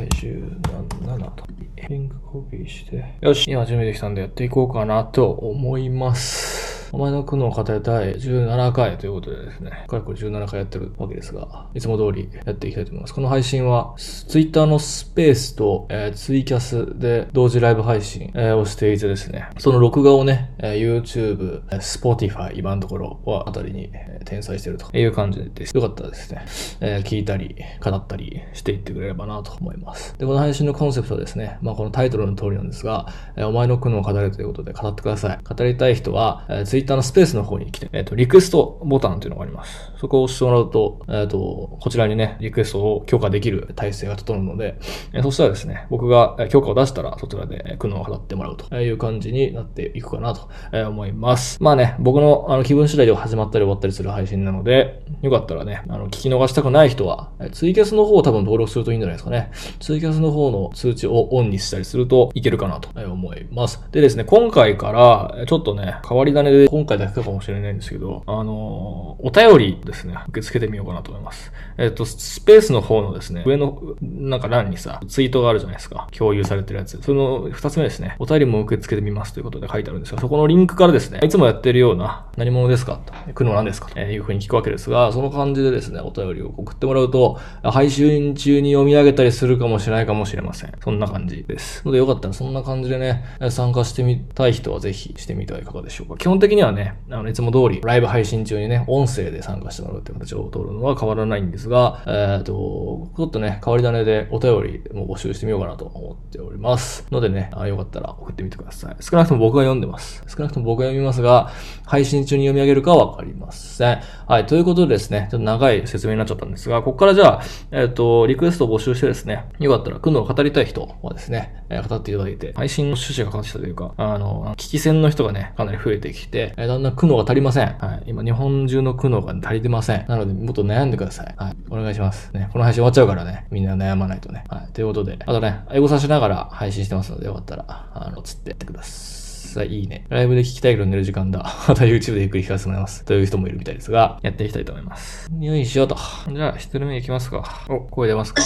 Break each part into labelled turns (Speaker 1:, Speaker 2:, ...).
Speaker 1: 第17と。リンクコピーして。よし、今準備できたんでやっていこうかなと思います。お前の苦悩を語りたい17回ということでですね、かれこれ17回やってるわけですが、いつも通りやっていきたいと思います。この配信は、Twitter のスペースと、えーツイキャスで同時ライブ配信、えーをしていてですね、その録画をね、えー YouTube、Spotify、今のところはあたりに、えー転載してるという感じです。よかったらですね、えー聞いたり、語ったりしていってくれればなと思います。で、この配信のコンセプトはですね、まあこのタイトルの通りなんですが、えーお前の苦悩を語れということで語ってください。語りたい人は、えー Twitter のスペースの方に来て、えっ、と、リクエストボタンというのがあります。そこを押してもらうと、えっ、と、こちらにね、リクエストを許可できる体制が整うので、えそしたらですね、僕が許可を出したら、そちらで苦悩を語ってもらうという感じになっていくかなと思います。まあね、僕のあの気分次第では始まったり終わったりする配信なので、よかったらね、あの、聞き逃したくない人は、ツイキャスの方を多分登録するといいんじゃないですかね。ツイキャスの方の通知をオンにしたりするといけるかなと思います。でですね、今回から、ちょっとね、変わり種で今回だけかもしれないんですけど、あのお便りですね、受け付けてみようかなと思います。えっ、と、スペースの方のですね、上のなんか欄にさ、ツイートがあるじゃないですか。共有されてるやつ。その二つ目ですね、お便りも受け付けてみますということで書いてあるんですが、そこのリンクからですね、いつもやってるような、何者ですかと、苦悩なんですかというふうに聞くわけですが、その感じでですね、お便りを送ってもらうと、配信中に読み上げたりするかもしれないかもしれません。そんな感じです。のでよかったらそんな感じでね、参加してみたい人はぜひしてみてはいかがでしょうか。基本的にはね、あの、いつも通りライブ配信中にね、音声で参加してもらうっていう形を取るのは変わらないんですが、えっ、と、ちょっとね、変わり種でお便りも募集してみようかなと思っております。のでね、あよかったら送ってみてください。少なくとも僕が読んでます。少なくとも僕が読みますが、配信中に読み上げるかはわかりません。はい、ということでですね、ちょっと長い説明になっちゃったんですが、ここからじゃあ、えっ、と、リクエストを募集してですね、よかったら、苦悩を語りたい人はですね、えー語っていただいて、配信の趣旨が変わってきたというか、あの、聞き戦の人がね、かなり増えてきて、えーだんだん苦悩が足りません。はい、今、日本中の苦悩が足りてません。なので、もっと悩んでください。はい、お願いします。ね、この配信終わっちゃうからね、みんな悩まないとね。はい、ということで、あとね、英語さしながら配信してますので、よかったら、あの、つってやってください。いいね。ライブで聞きたいけど寝る時間だ。また YouTube でゆっくり聞かせてもらいます。という人もいるみたいですが、やっていきたいと思います。よいしょと。じゃあ、一人目いきますか。お、声出ますか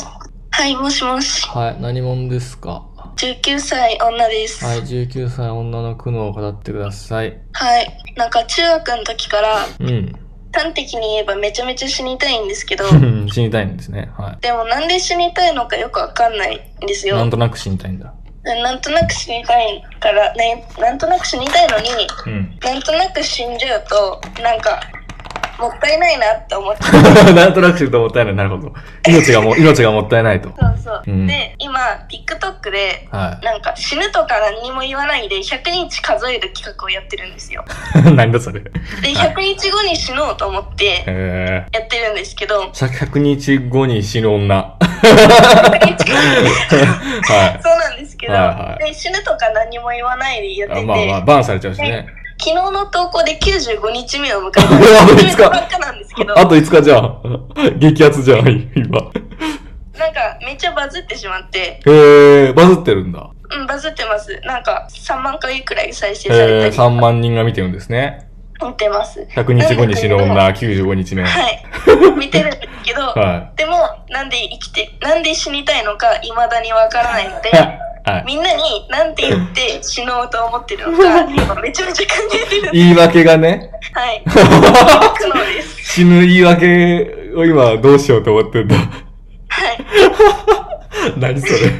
Speaker 2: はい、もしもし。
Speaker 1: はい、何者ですか？
Speaker 2: 19歳女です。
Speaker 1: はい、19歳女の苦悩を語ってください。
Speaker 2: はい。なんか中学の時から
Speaker 1: うん。
Speaker 2: 端的に言えばめちゃめちゃ死にたいんですけど、
Speaker 1: 死にたいんですね。は
Speaker 2: でもなんで死にたいのかよくわかんないんです
Speaker 1: い。
Speaker 2: よ。
Speaker 1: なんとなく死にたいんだ。
Speaker 2: なんとなく死にたいから、ね、なんとなく死にたいのに、
Speaker 1: うん。
Speaker 2: なんとなく死んじゃうと、なんか、もったいないなって思って。
Speaker 1: なんとなく死ぬともったいない。なるほど。命がも、命がもったいないと。
Speaker 2: そうそう。
Speaker 1: うん
Speaker 2: で、今、TikTok で、
Speaker 1: は
Speaker 2: なんか死ぬとか何にも言わないで100日数える企画をやってるんですよ。
Speaker 1: い。何だそれ。
Speaker 2: で、100日後に死のうと思って
Speaker 1: え
Speaker 2: やってるんですけど、
Speaker 1: ー。100日後に死ぬ女。
Speaker 2: 100日後に
Speaker 1: は
Speaker 2: そうなんですけど、
Speaker 1: はいはい
Speaker 2: で死ぬとか何も言わないでやって
Speaker 1: い。
Speaker 2: て、
Speaker 1: まあまあ、バンされちゃうしね。
Speaker 2: 昨日の投稿で95日目を迎えた
Speaker 1: あと5日
Speaker 2: なんですけど、
Speaker 1: あと5日じゃん。激アツじゃん、今。
Speaker 2: なんかめっちゃバズってしまって、
Speaker 1: へー、バズってるんだ。
Speaker 2: うん、バズってます。なんか3万回くらい再生され
Speaker 1: えー、
Speaker 2: たり
Speaker 1: 3万人が見てるんですね。
Speaker 2: 見てます。
Speaker 1: 100日後に死ぬ女、95日目。は
Speaker 2: はい。見てるんですけど、
Speaker 1: い。
Speaker 2: でも、なんで生きて、なんで死にたいのか未だにわからないので、
Speaker 1: はい。
Speaker 2: みんなになんて言って死のうと思ってるのか、今めちゃめちゃ考えてるんです。
Speaker 1: 言い訳がね、
Speaker 2: はい。
Speaker 1: 死ぬ言い訳を今どうしようと思ってんだ。
Speaker 2: はい。
Speaker 1: 何それ。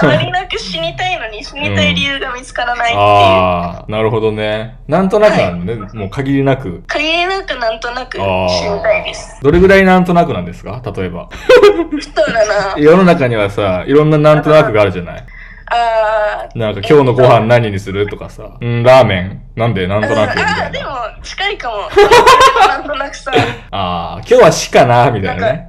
Speaker 2: 変わりなく死にたいのに死にたい理由が見つからないっていう。
Speaker 1: ああ、なるほどね。なんとなくなんだね。もう限りなく。
Speaker 2: 限りなくなんとなく死
Speaker 1: あ
Speaker 2: にたいです。
Speaker 1: どれぐらいなんとなくなんですか？例えば。
Speaker 2: そうだな。
Speaker 1: 世の中にはさ、いろんななんとなくがあるじゃない
Speaker 2: あー。
Speaker 1: なんか今日のご飯何にするとかさ。うん、ラーメンなんでなんとなくみ
Speaker 2: あ
Speaker 1: たい
Speaker 2: ーでも
Speaker 1: な。
Speaker 2: 近いかも。なんとなくさ。
Speaker 1: ああ、今日は死かなみたいなね。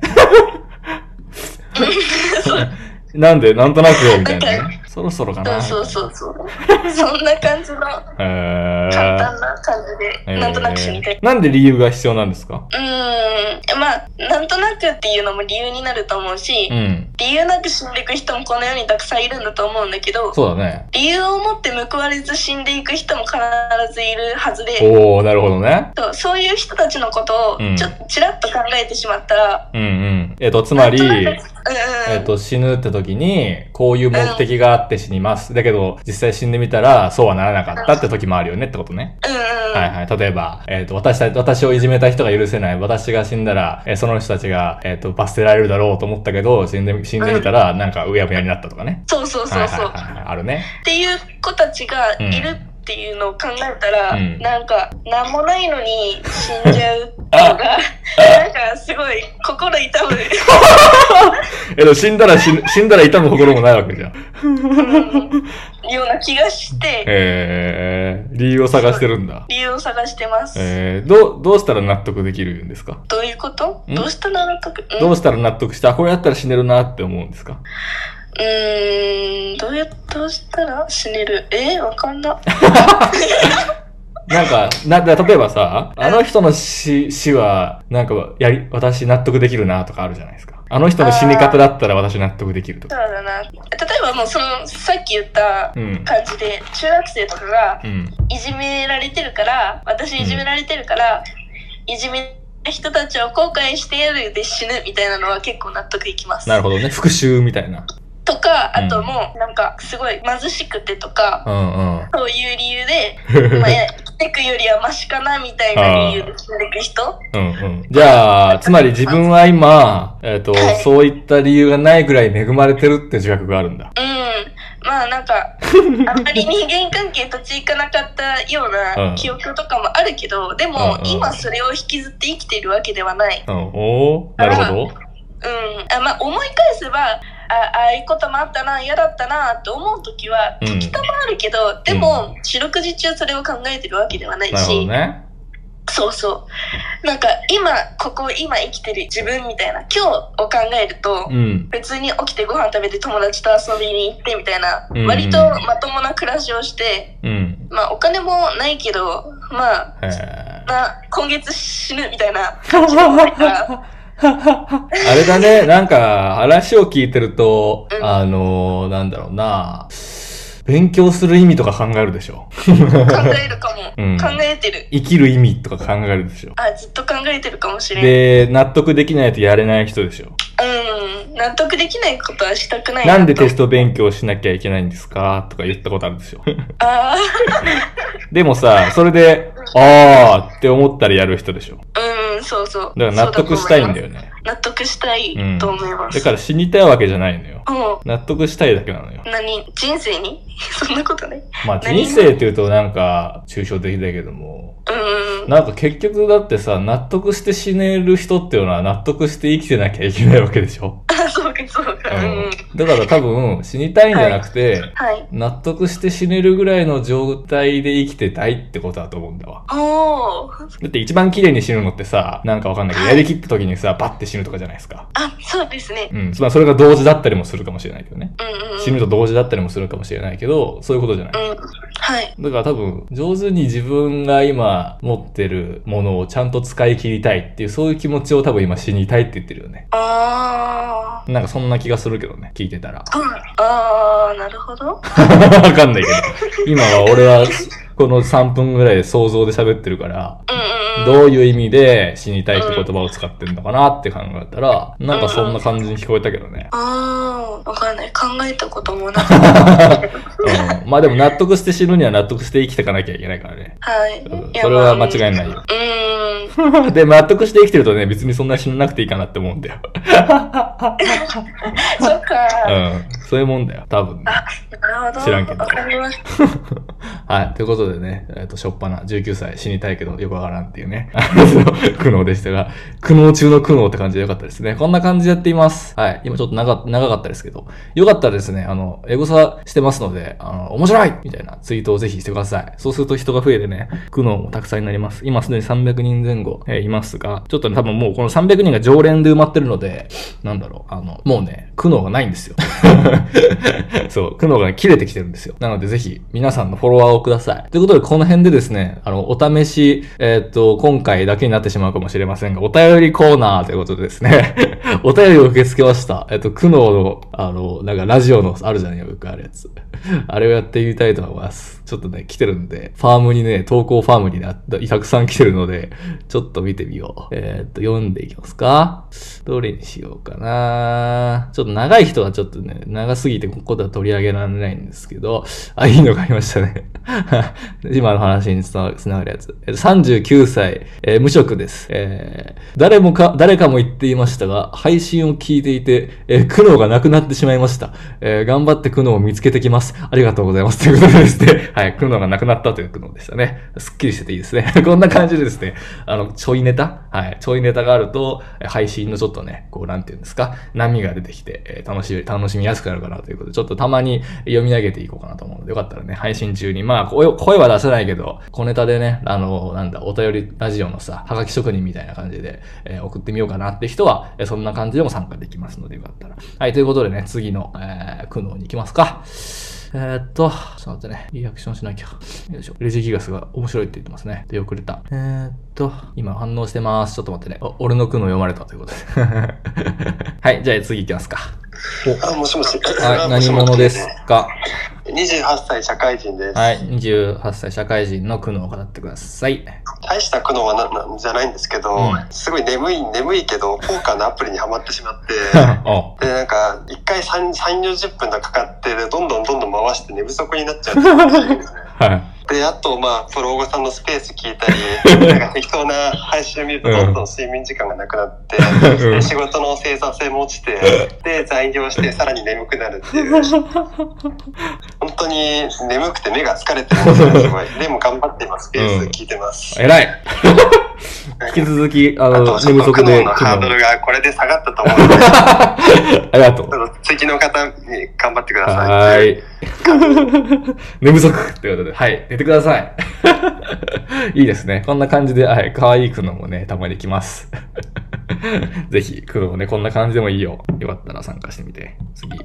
Speaker 1: なん でなんとなくよみたいなね。そろそろかな
Speaker 2: そうそうそうそう。そんな感じの
Speaker 1: え
Speaker 2: 簡
Speaker 1: ー
Speaker 2: 単な感じで、なんとなく死にたい。
Speaker 1: えーなんで理由が必要なんですか？
Speaker 2: うーん。まあ、なんとなくっていうのも理由になると思うし、
Speaker 1: うん。
Speaker 2: 理由なく死んでいく人もこの世にたくさんいるんだと思うんだけど、
Speaker 1: そうだね。
Speaker 2: 理由を持って報われず死んでいく人も必ずいるはずで、
Speaker 1: おー、なるほどね。
Speaker 2: そうそういう人たちのことを
Speaker 1: うん
Speaker 2: ちょっとちらっと考えてしまったら、
Speaker 1: うんうん。えっ、と、つまり、
Speaker 2: うんうん。
Speaker 1: えっ、と、死ぬって時に、こういう目的があって死にます。だけど、実際死んでみたら、そうはならなかったって時もあるよねってことね。
Speaker 2: うんうん。
Speaker 1: はいはい。例えば、えっ、と、私た、私をいじめた人が許せない。私が死んだら、えーその人たちが、えっ、と、罰せられるだろうと思ったけど、死んで、死んでみたら、なんか、うやむやになったとかね。
Speaker 2: そうそうそうそう。
Speaker 1: はいはいはいはい。あるね。
Speaker 2: っていう子たちがいるっていうのを考えたら、
Speaker 1: うん。
Speaker 2: なんか何もないのに死んじゃうのがなんかすごい心痛む、
Speaker 1: えっと、死んだら死ぬ、死んだら痛む心もないわけじゃん。
Speaker 2: うん。ような気がして
Speaker 1: えー、理由を探してるんだ。
Speaker 2: 理由を探してます、
Speaker 1: えー、どう、どうしたら納得できるんですか？
Speaker 2: どういうこと？
Speaker 1: ん？
Speaker 2: どうしたら納得？うん。
Speaker 1: どうしたら納得して、あ、これやったら死ねるなって思うんですか？
Speaker 2: うーんどうやどうしたら死ねる？えわかんな
Speaker 1: なんか、な、だ例えばさ、あの人の死、死は、なんか、やり、私納得できるなとかあるじゃないですか。あの人の死に方だったら私納得できるとか。
Speaker 2: そうだな例えばもうそのさっき言った
Speaker 1: うん。
Speaker 2: 感じで中学生とかが
Speaker 1: うん。
Speaker 2: いじめられてるから私いじめられてるから、いじめた人たちを後悔してやるで死ぬみたいなのは結構納得いきます
Speaker 1: なるほどね。復讐みたいな。
Speaker 2: とかあともうなんかすごい貧しくてとか、
Speaker 1: うんうん。
Speaker 2: そういう理由で、まあ、生きてくよりはマシかなみたいな理由で死んでく人
Speaker 1: うんうん。じゃあ、つまり自分は今、えっ、と、
Speaker 2: はい
Speaker 1: そういった理由がないぐらい恵まれてるって自覚があるんだ。
Speaker 2: うんまあなんか あんまり人間関係立ち行かなかったよう
Speaker 1: うん
Speaker 2: な記憶とかもあるけどでも
Speaker 1: うんうん
Speaker 2: 今それを引きずって生きているわけではない
Speaker 1: うん。おーなるほど。
Speaker 2: うんあまあ思い返せばあああいうこともあったな嫌だったなって思う時は
Speaker 1: うん。
Speaker 2: 時たまあるけど、でも四六時中それを考えてるわけではないし、
Speaker 1: ね。
Speaker 2: そうそう。なんか今ここ今生きてる自分みたいな今日を考えると、
Speaker 1: うん。
Speaker 2: 別に起きてご飯食べて友達と遊びに行ってみたいな、
Speaker 1: うん。
Speaker 2: 割とまともな暮らしをして
Speaker 1: うん。
Speaker 2: まあお金もないけどまあ
Speaker 1: へー。
Speaker 2: な今月死ぬみたいな感じで思ったか。ら
Speaker 1: あれだね、なんか、話を聞いてると、
Speaker 2: うん。
Speaker 1: あのー、なんだろうな、勉強する意味とか考えるでしょ。
Speaker 2: 考えるかも、
Speaker 1: うん。
Speaker 2: 考えてる。
Speaker 1: 生きる意味とか考えるでしょ。
Speaker 2: あずっと考えてるかもしれない
Speaker 1: で、納得できないとやれない人でしょ。
Speaker 2: うん納得できないことはしたくない
Speaker 1: なんでテ
Speaker 2: と
Speaker 1: スト勉強しなきゃいけないんですか？とか言ったことあるんですよ。
Speaker 2: あ
Speaker 1: でもさ、それで、あーって思ったらやる人でしょ。
Speaker 2: あうんそうそう
Speaker 1: だから納得したいんだよ
Speaker 2: ね
Speaker 1: ね。
Speaker 2: 納得したいと思います、
Speaker 1: だから死にたいわけじゃないのよ。
Speaker 2: も
Speaker 1: 納得したいだけなのよ。
Speaker 2: う何？人生に？そんなことない？
Speaker 1: まあ
Speaker 2: 何
Speaker 1: 人生って言うとなんか抽象的だけども、
Speaker 2: うん。
Speaker 1: なんか結局だってさ、納得して死ねる人っていうのは納得して生きてなきゃいけないわけでしょ？
Speaker 2: あそうかそうかうん、
Speaker 1: だから多分死にたいんじゃなくて、
Speaker 2: はい
Speaker 1: 納得して死ねるぐらいの状態で生きてたいってことだと思うんだわ。
Speaker 2: おお
Speaker 1: だって一番綺麗に死ぬのってさ、なんかわかんないけど、
Speaker 2: はい
Speaker 1: やりきった時にさ、バッて死ぬとかじゃないですか。
Speaker 2: あそうですね
Speaker 1: うん。まあそれが同時だったりもするかもしれないけどね。
Speaker 2: うんうん
Speaker 1: 死ぬと同時だったりもするかもしれないけど、そういうことじゃない。
Speaker 2: うんはい
Speaker 1: だから多分、上手に自分が今持ってるものをちゃんと使い切りたいっていう、そういう気持ちを多分今死にたいって言ってるよね。
Speaker 2: あ
Speaker 1: なんかそんな気がするけどね、聞いてたら。
Speaker 2: ーうんあーなるほど
Speaker 1: わかんないけど。今は俺は、この3分ぐらいで想像で喋ってるから、どういう意味で死にたいって言葉を使ってんのかなって考えたら、なんかそんな感じに聞こえたけどね。
Speaker 2: ああわかんない考えたこともなかった
Speaker 1: うん、まあでも納得して死ぬには納得して生きていかなきゃいけないからね。
Speaker 2: はい
Speaker 1: それは間違い
Speaker 2: まあ
Speaker 1: ないよ。
Speaker 2: うーん
Speaker 1: で、納得して生きてるとね、別にそんな死ななくていいかなって思うんだよ。
Speaker 2: そっか
Speaker 1: うん。そういうもんだよ、多分ね。
Speaker 2: あなるほど
Speaker 1: 知らんけど
Speaker 2: わかります
Speaker 1: はい。ということでね、えっ、と、しょっぱな、19歳死にたいけどよくわからんっていうね、苦悩でしたが、苦悩中の苦悩って感じでよかったですね。こんな感じでやっています。はい。今ちょっと長長かったですけど、よかったらですね、あの、エゴサしてますので、あの、面白いみたいなツイートをぜひしてください。そうすると人が増えてね、苦悩もたくさんになります。今すでに300人前後、えーいますが、ちょっとね、多分もうこの300人が常連で埋まってるので、なんだろう、あの、もうね、苦悩がないんですよ。そう、苦悩が切れてきてるんですよ。なのでぜひ皆さんのフォロワーをください。ということでこの辺でですね、あの、お試し、えーっと、今回だけになってしまうかもしれませんが、お便りコーナーということでですね、お便りを受け付けました。えっと、苦悩の、あの、なんかラジオのあるじゃないよくあるやつ。あれをやってみたいと思います。ちょっとね、来てるんで、ファームにね、投稿ファームにね、たくさん来てるので、ちょっと見てみよう。えーっと、読んでいきますかどれにしようかなちょっと長い人はちょっとね、長長すぎてここでは取り上げられないんですけど、あ、いいのがありましたね。今の話につながるやつ。39歳、えー無職です。えー誰もか、誰かも言っていましたが、配信を聞いていて、えー苦悩がなくなってしまいました。えー頑張って苦悩を見つけてきます。ありがとうございます。ということでですね、はい、苦悩がなくなったという苦悩でしたね。すっきりしてていいですね。こんな感じでですね、あの、ちょいネタ？はい、ちょいネタがあると、配信のちょっとね、こう、なんていうんですか、波が出てきて、えー楽しい、楽しみやすくなるかなということで、ちょっとたまに読み上げていこうかなと思うので、よかったらね、配信中に、まあ、声は出せないけど、小ネタでね、あの、なんだ、お便りラジオのさ、はがき職人みたいな感じで、えー送ってみようかなって人は、えそんな感じでも参加できますので、よかったら。はい、ということでね、次の、えー苦悩に行きますか。えー、っと、ちょっと待ってね。リアクションしなきゃ。よいしょ。レジギガスが面白いって言ってますね。出遅れた。えー、っと、今反応してます。ちょっと待ってね。お俺の苦悩読まれたということで。はい、じゃあ次行きますか。
Speaker 3: あ、もしもし。
Speaker 1: おはい、何者ですか
Speaker 3: ？28歳社会人です。
Speaker 1: はい、28歳社会人の苦悩を語ってください。
Speaker 3: 大した苦悩はななんじゃないんですけど、
Speaker 1: うん
Speaker 3: すごい眠い、眠いけど、ポーカーのアプリにはまってしまって、
Speaker 1: お
Speaker 3: で、なんか、一回3、3 40分とかかって、でどんどんどんどん回して寝不足になっちゃうっていう。
Speaker 1: はい。
Speaker 3: で、あと、まあ、プロゴさんのスペース聞いたり、なんか適当な配信を見ると、どんどん睡眠時間がなくなって、
Speaker 1: うん
Speaker 3: で仕事の生産性も落ちて、で、残業して、さらに眠くなるっていう。本当に眠くて目が疲れてるんですよ、すごい。でも頑張って今、スペース聞いてます。
Speaker 1: 偉い引き続き、あの、
Speaker 3: あ
Speaker 1: 寝不足で
Speaker 3: のハードルがこれで下がったと思うので、ち
Speaker 1: ありがとう。
Speaker 3: 次の方に頑張ってください。
Speaker 1: はーい。寝不足ということで、はい、寝てください。いいですね。こんな感じで、はい、可愛い苦悩もね、たまに来ます。ぜひ、苦悩もね、こんな感じでもいいよ。よかったら参加してみて。次。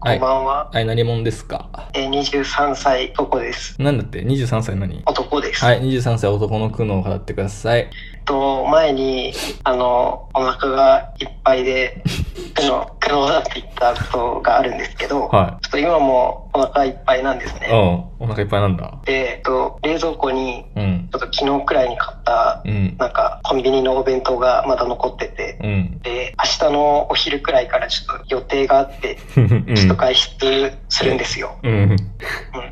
Speaker 1: はい
Speaker 4: こん。ばんは。
Speaker 1: はい、何者ですか？
Speaker 4: えー、23歳男です。
Speaker 1: なんだって ?23 歳何？
Speaker 4: 男です。
Speaker 1: はい、23歳男の苦悩を語ってください。
Speaker 4: と、前に、あの、お腹がいっぱいで、苦悩、苦悩だって言ったことがあるんですけど、
Speaker 1: は
Speaker 4: ちょっと今もお腹いっぱいなんです
Speaker 1: い。
Speaker 4: ね。
Speaker 1: うん。お腹いっぱいなんだ。
Speaker 4: で、えっと、冷蔵庫に、
Speaker 1: うん。
Speaker 4: ちょっと昨日くらいに買った、
Speaker 1: うん。
Speaker 4: なんか、コンビニのお弁当がまだ残ってて、
Speaker 1: うん。
Speaker 4: で、明日のお昼くらいからちょっと予定があって、
Speaker 1: うん
Speaker 4: ちょっと外出するんですよ。
Speaker 1: うん。
Speaker 4: うん、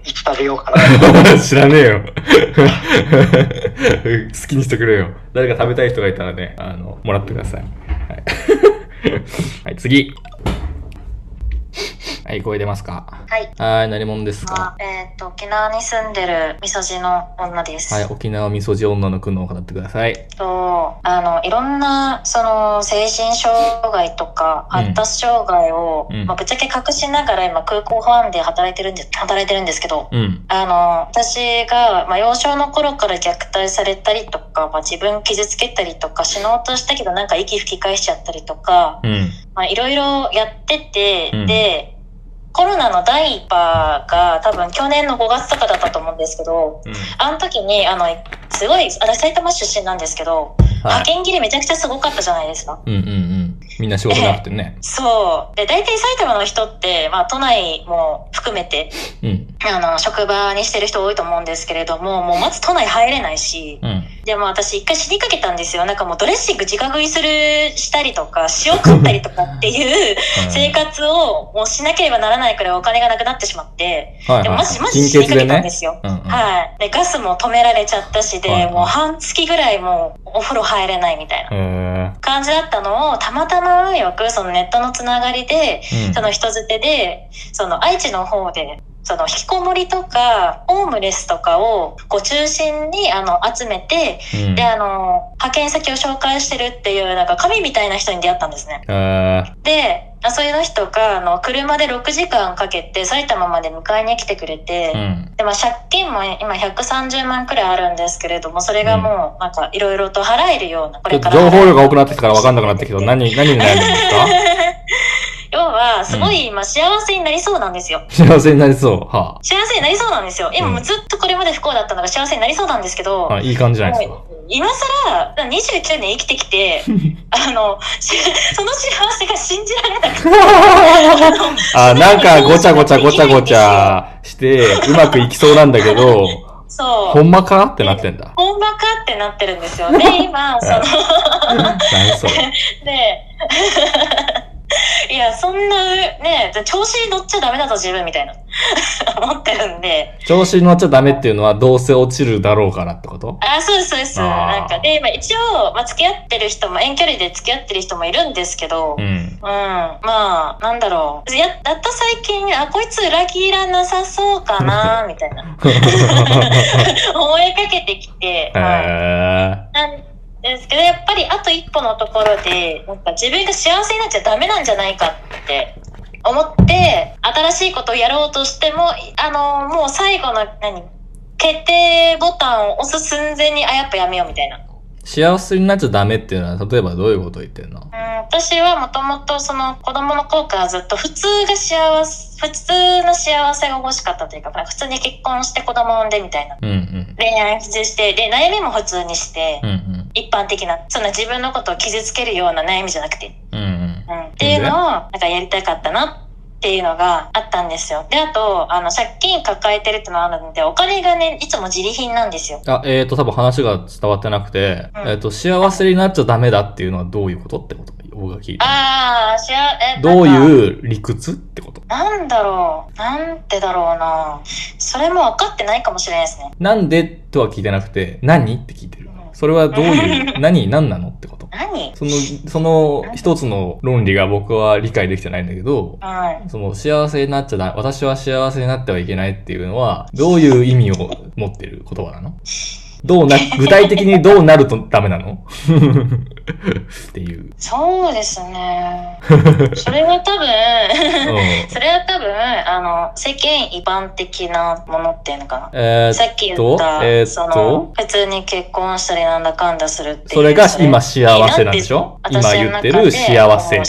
Speaker 4: いつ食べようかな。
Speaker 1: 知らねえよ。好きにしてくれよ。誰か食べたい人がいたらね、あの、もらってください。はい。はい、次。はい、声出ますか？
Speaker 5: はい。
Speaker 1: はい、何者です
Speaker 5: ま
Speaker 1: か？
Speaker 5: あ、えっ、と、沖縄に住んでるみそじの女です。
Speaker 1: はい、沖縄みそじ女の苦悩を語ってください。
Speaker 5: と、あの、いろんな、その、精神障害とか、
Speaker 1: うん
Speaker 5: 発達障害を、
Speaker 1: うん
Speaker 5: まあ、ぶっちゃけ隠しながら今、空港保安で働いてるんです、働いてるんですけど、
Speaker 1: うん。
Speaker 5: あの、私が、まあ、幼少の頃から虐待されたりとか、まあ、自分傷つけたりとか、死のうとしたけどなんか息吹き返しちゃったりとか、
Speaker 1: うん。
Speaker 5: まあ、いろいろやってて、
Speaker 1: うん
Speaker 5: で、コロナの第1波が多分去年の5月とかだったと思うんですけど、
Speaker 1: うん。
Speaker 5: あの時に、あの、すごい、私埼玉出身なんですけど、
Speaker 1: はい。
Speaker 5: 派遣切りめちゃくちゃすごかったじゃないですか。
Speaker 1: うんうんうん。みんな仕事なくてね。
Speaker 5: そう。で、大体埼玉の人って、まあ都内も含めて、
Speaker 1: うん。
Speaker 5: あの、職場にしてる人多いと思うんですけれども、もうまず都内入れないし、
Speaker 1: うん。
Speaker 5: でも私一回死にかけたんですよ。なんかもうドレッシング自家食いする、したりとか、塩食ったりとかっていう生活をもうしなければならないくらいお金がなくなってしまって、
Speaker 1: はいはい。
Speaker 5: でもマジマジ
Speaker 1: 貧
Speaker 5: 死にか。けたんですよ。
Speaker 1: うんうん。
Speaker 5: はい。で、ガスも止められちゃったしで、
Speaker 1: はいはい
Speaker 5: もう半月ぐらいもうお風呂入れないみたいな
Speaker 1: へ
Speaker 5: 感じだったのを、たまたま運よくそのネットのつながりで、
Speaker 1: ーうん。
Speaker 5: その人づてで、その愛知の方で、その引きこもりとか、ホームレスとかを、こう中心に、あの、集めて、
Speaker 1: うん。
Speaker 5: で、あの、派遣先を紹介してるっていう、なんか神みたいな人に出会ったんですね。
Speaker 1: へ
Speaker 5: で、あそういう人が、あの、車で6時間かけて埼玉まで迎えに来てくれて、
Speaker 1: ーうん。
Speaker 5: で、まあ、借金も今130万くらいあるんですけれども、それがもう、なんか、いろいろと払えるような、これから。
Speaker 1: 情報量が多くなってきたから分かんなくなってきたけど、何、何に悩んでるんですか？
Speaker 5: いは、すごい、まあ、幸せになりそうなんですよ。
Speaker 1: 幸せになりそう。は
Speaker 5: 幸せになりそうなんですよ。今
Speaker 1: うん
Speaker 5: もうずっとこれまで不幸だったのが幸せになりそうなんですけど、
Speaker 1: あ、あいい感じじゃないですか。
Speaker 5: 今更、29年生きてきて、あの、し その幸せが信じられなくて、
Speaker 1: あ、なんかごちゃごちゃごちゃごちゃして、うまくいきそうなんだけど、
Speaker 5: そう。
Speaker 1: ほんまか？ってなってんだ。
Speaker 5: 本場か？ってなってるんですよ。で、今、その。で、いや、そんな、ね、調子に乗っちゃダメだぞ、自分、みたいな。思ってるんで。
Speaker 1: 調子に乗っちゃダメっていうのはどうせ落ちるだろうからってこと？
Speaker 5: あ、そうです、そうです。なんか、で、まあ、一応、まあ、付き合ってる人も、遠距離で付き合ってる人もいるんですけど、
Speaker 1: う
Speaker 5: うん、
Speaker 1: ん。
Speaker 5: まあ、なんだろう。や、だった最近、あ、こいつ裏切らなさそうかな、みたいな。思いかけてきて、
Speaker 1: へ
Speaker 5: はい
Speaker 1: ー。
Speaker 5: なんですけど、やっぱりあと一歩のところで、なんか自分が幸せになっちゃダメなんじゃないかって思って、新しいことをやろうとしても、あの、もう最後の、何決定ボタンを押す寸前に、あ、やっぱやめようみたいな。
Speaker 1: 幸せになっちゃダメっていうのは、例えばどういうことを言ってんの？
Speaker 5: うん、私はもともとその子供の頃からずっと普通が幸せ、普通の幸せが欲しかったというか、まあ普通に結婚して子供産んでみたいな。
Speaker 1: うんうん。
Speaker 5: 恋愛普通して、で、悩みも普通にして、
Speaker 1: うんうん。
Speaker 5: 一般的な、そんな自分のことを傷つけるような悩みじゃなくて、
Speaker 1: うんうん。
Speaker 5: うん、っていうのを、なんかやりたかったなっていうのがあったんですよ。で、あと、あの、借金抱えてるってのがあるので、お金がね、いつも自利品なんですよ。
Speaker 1: あ、えっ、ー、と、多分話が伝わってなくて、
Speaker 5: うん
Speaker 1: えっ、と、幸せになっちゃダメだっていうのはどういうことってこと？僕が聞いた。
Speaker 5: ああ、え、
Speaker 1: どう
Speaker 5: う
Speaker 1: いう理屈ってこと？
Speaker 5: なんだろう。なんてだろうな。それも分かってないかもしれないですね。
Speaker 1: なんでとは聞いてなくて、何？って聞いてる。それはどういう、何、何なの？ってこと
Speaker 5: 何？
Speaker 1: その、その一つの論理が僕は理解できてないんだけど、
Speaker 5: はい。
Speaker 1: その幸せになっちゃだ、私は幸せになってはいけないっていうのは、どういう意味を持ってる言葉なの？どうな、具体的にどうなるとダメなの？っていう。
Speaker 5: そうですね。それは多分、
Speaker 1: うん。
Speaker 5: それは多分、あの、世間一般的なものっていうのかな。
Speaker 1: えー
Speaker 5: さっき言った、
Speaker 1: えー
Speaker 5: その、普通に結婚したりなんだかんだするっていう。
Speaker 1: それが今幸せなんでしょ？今言ってる幸せ。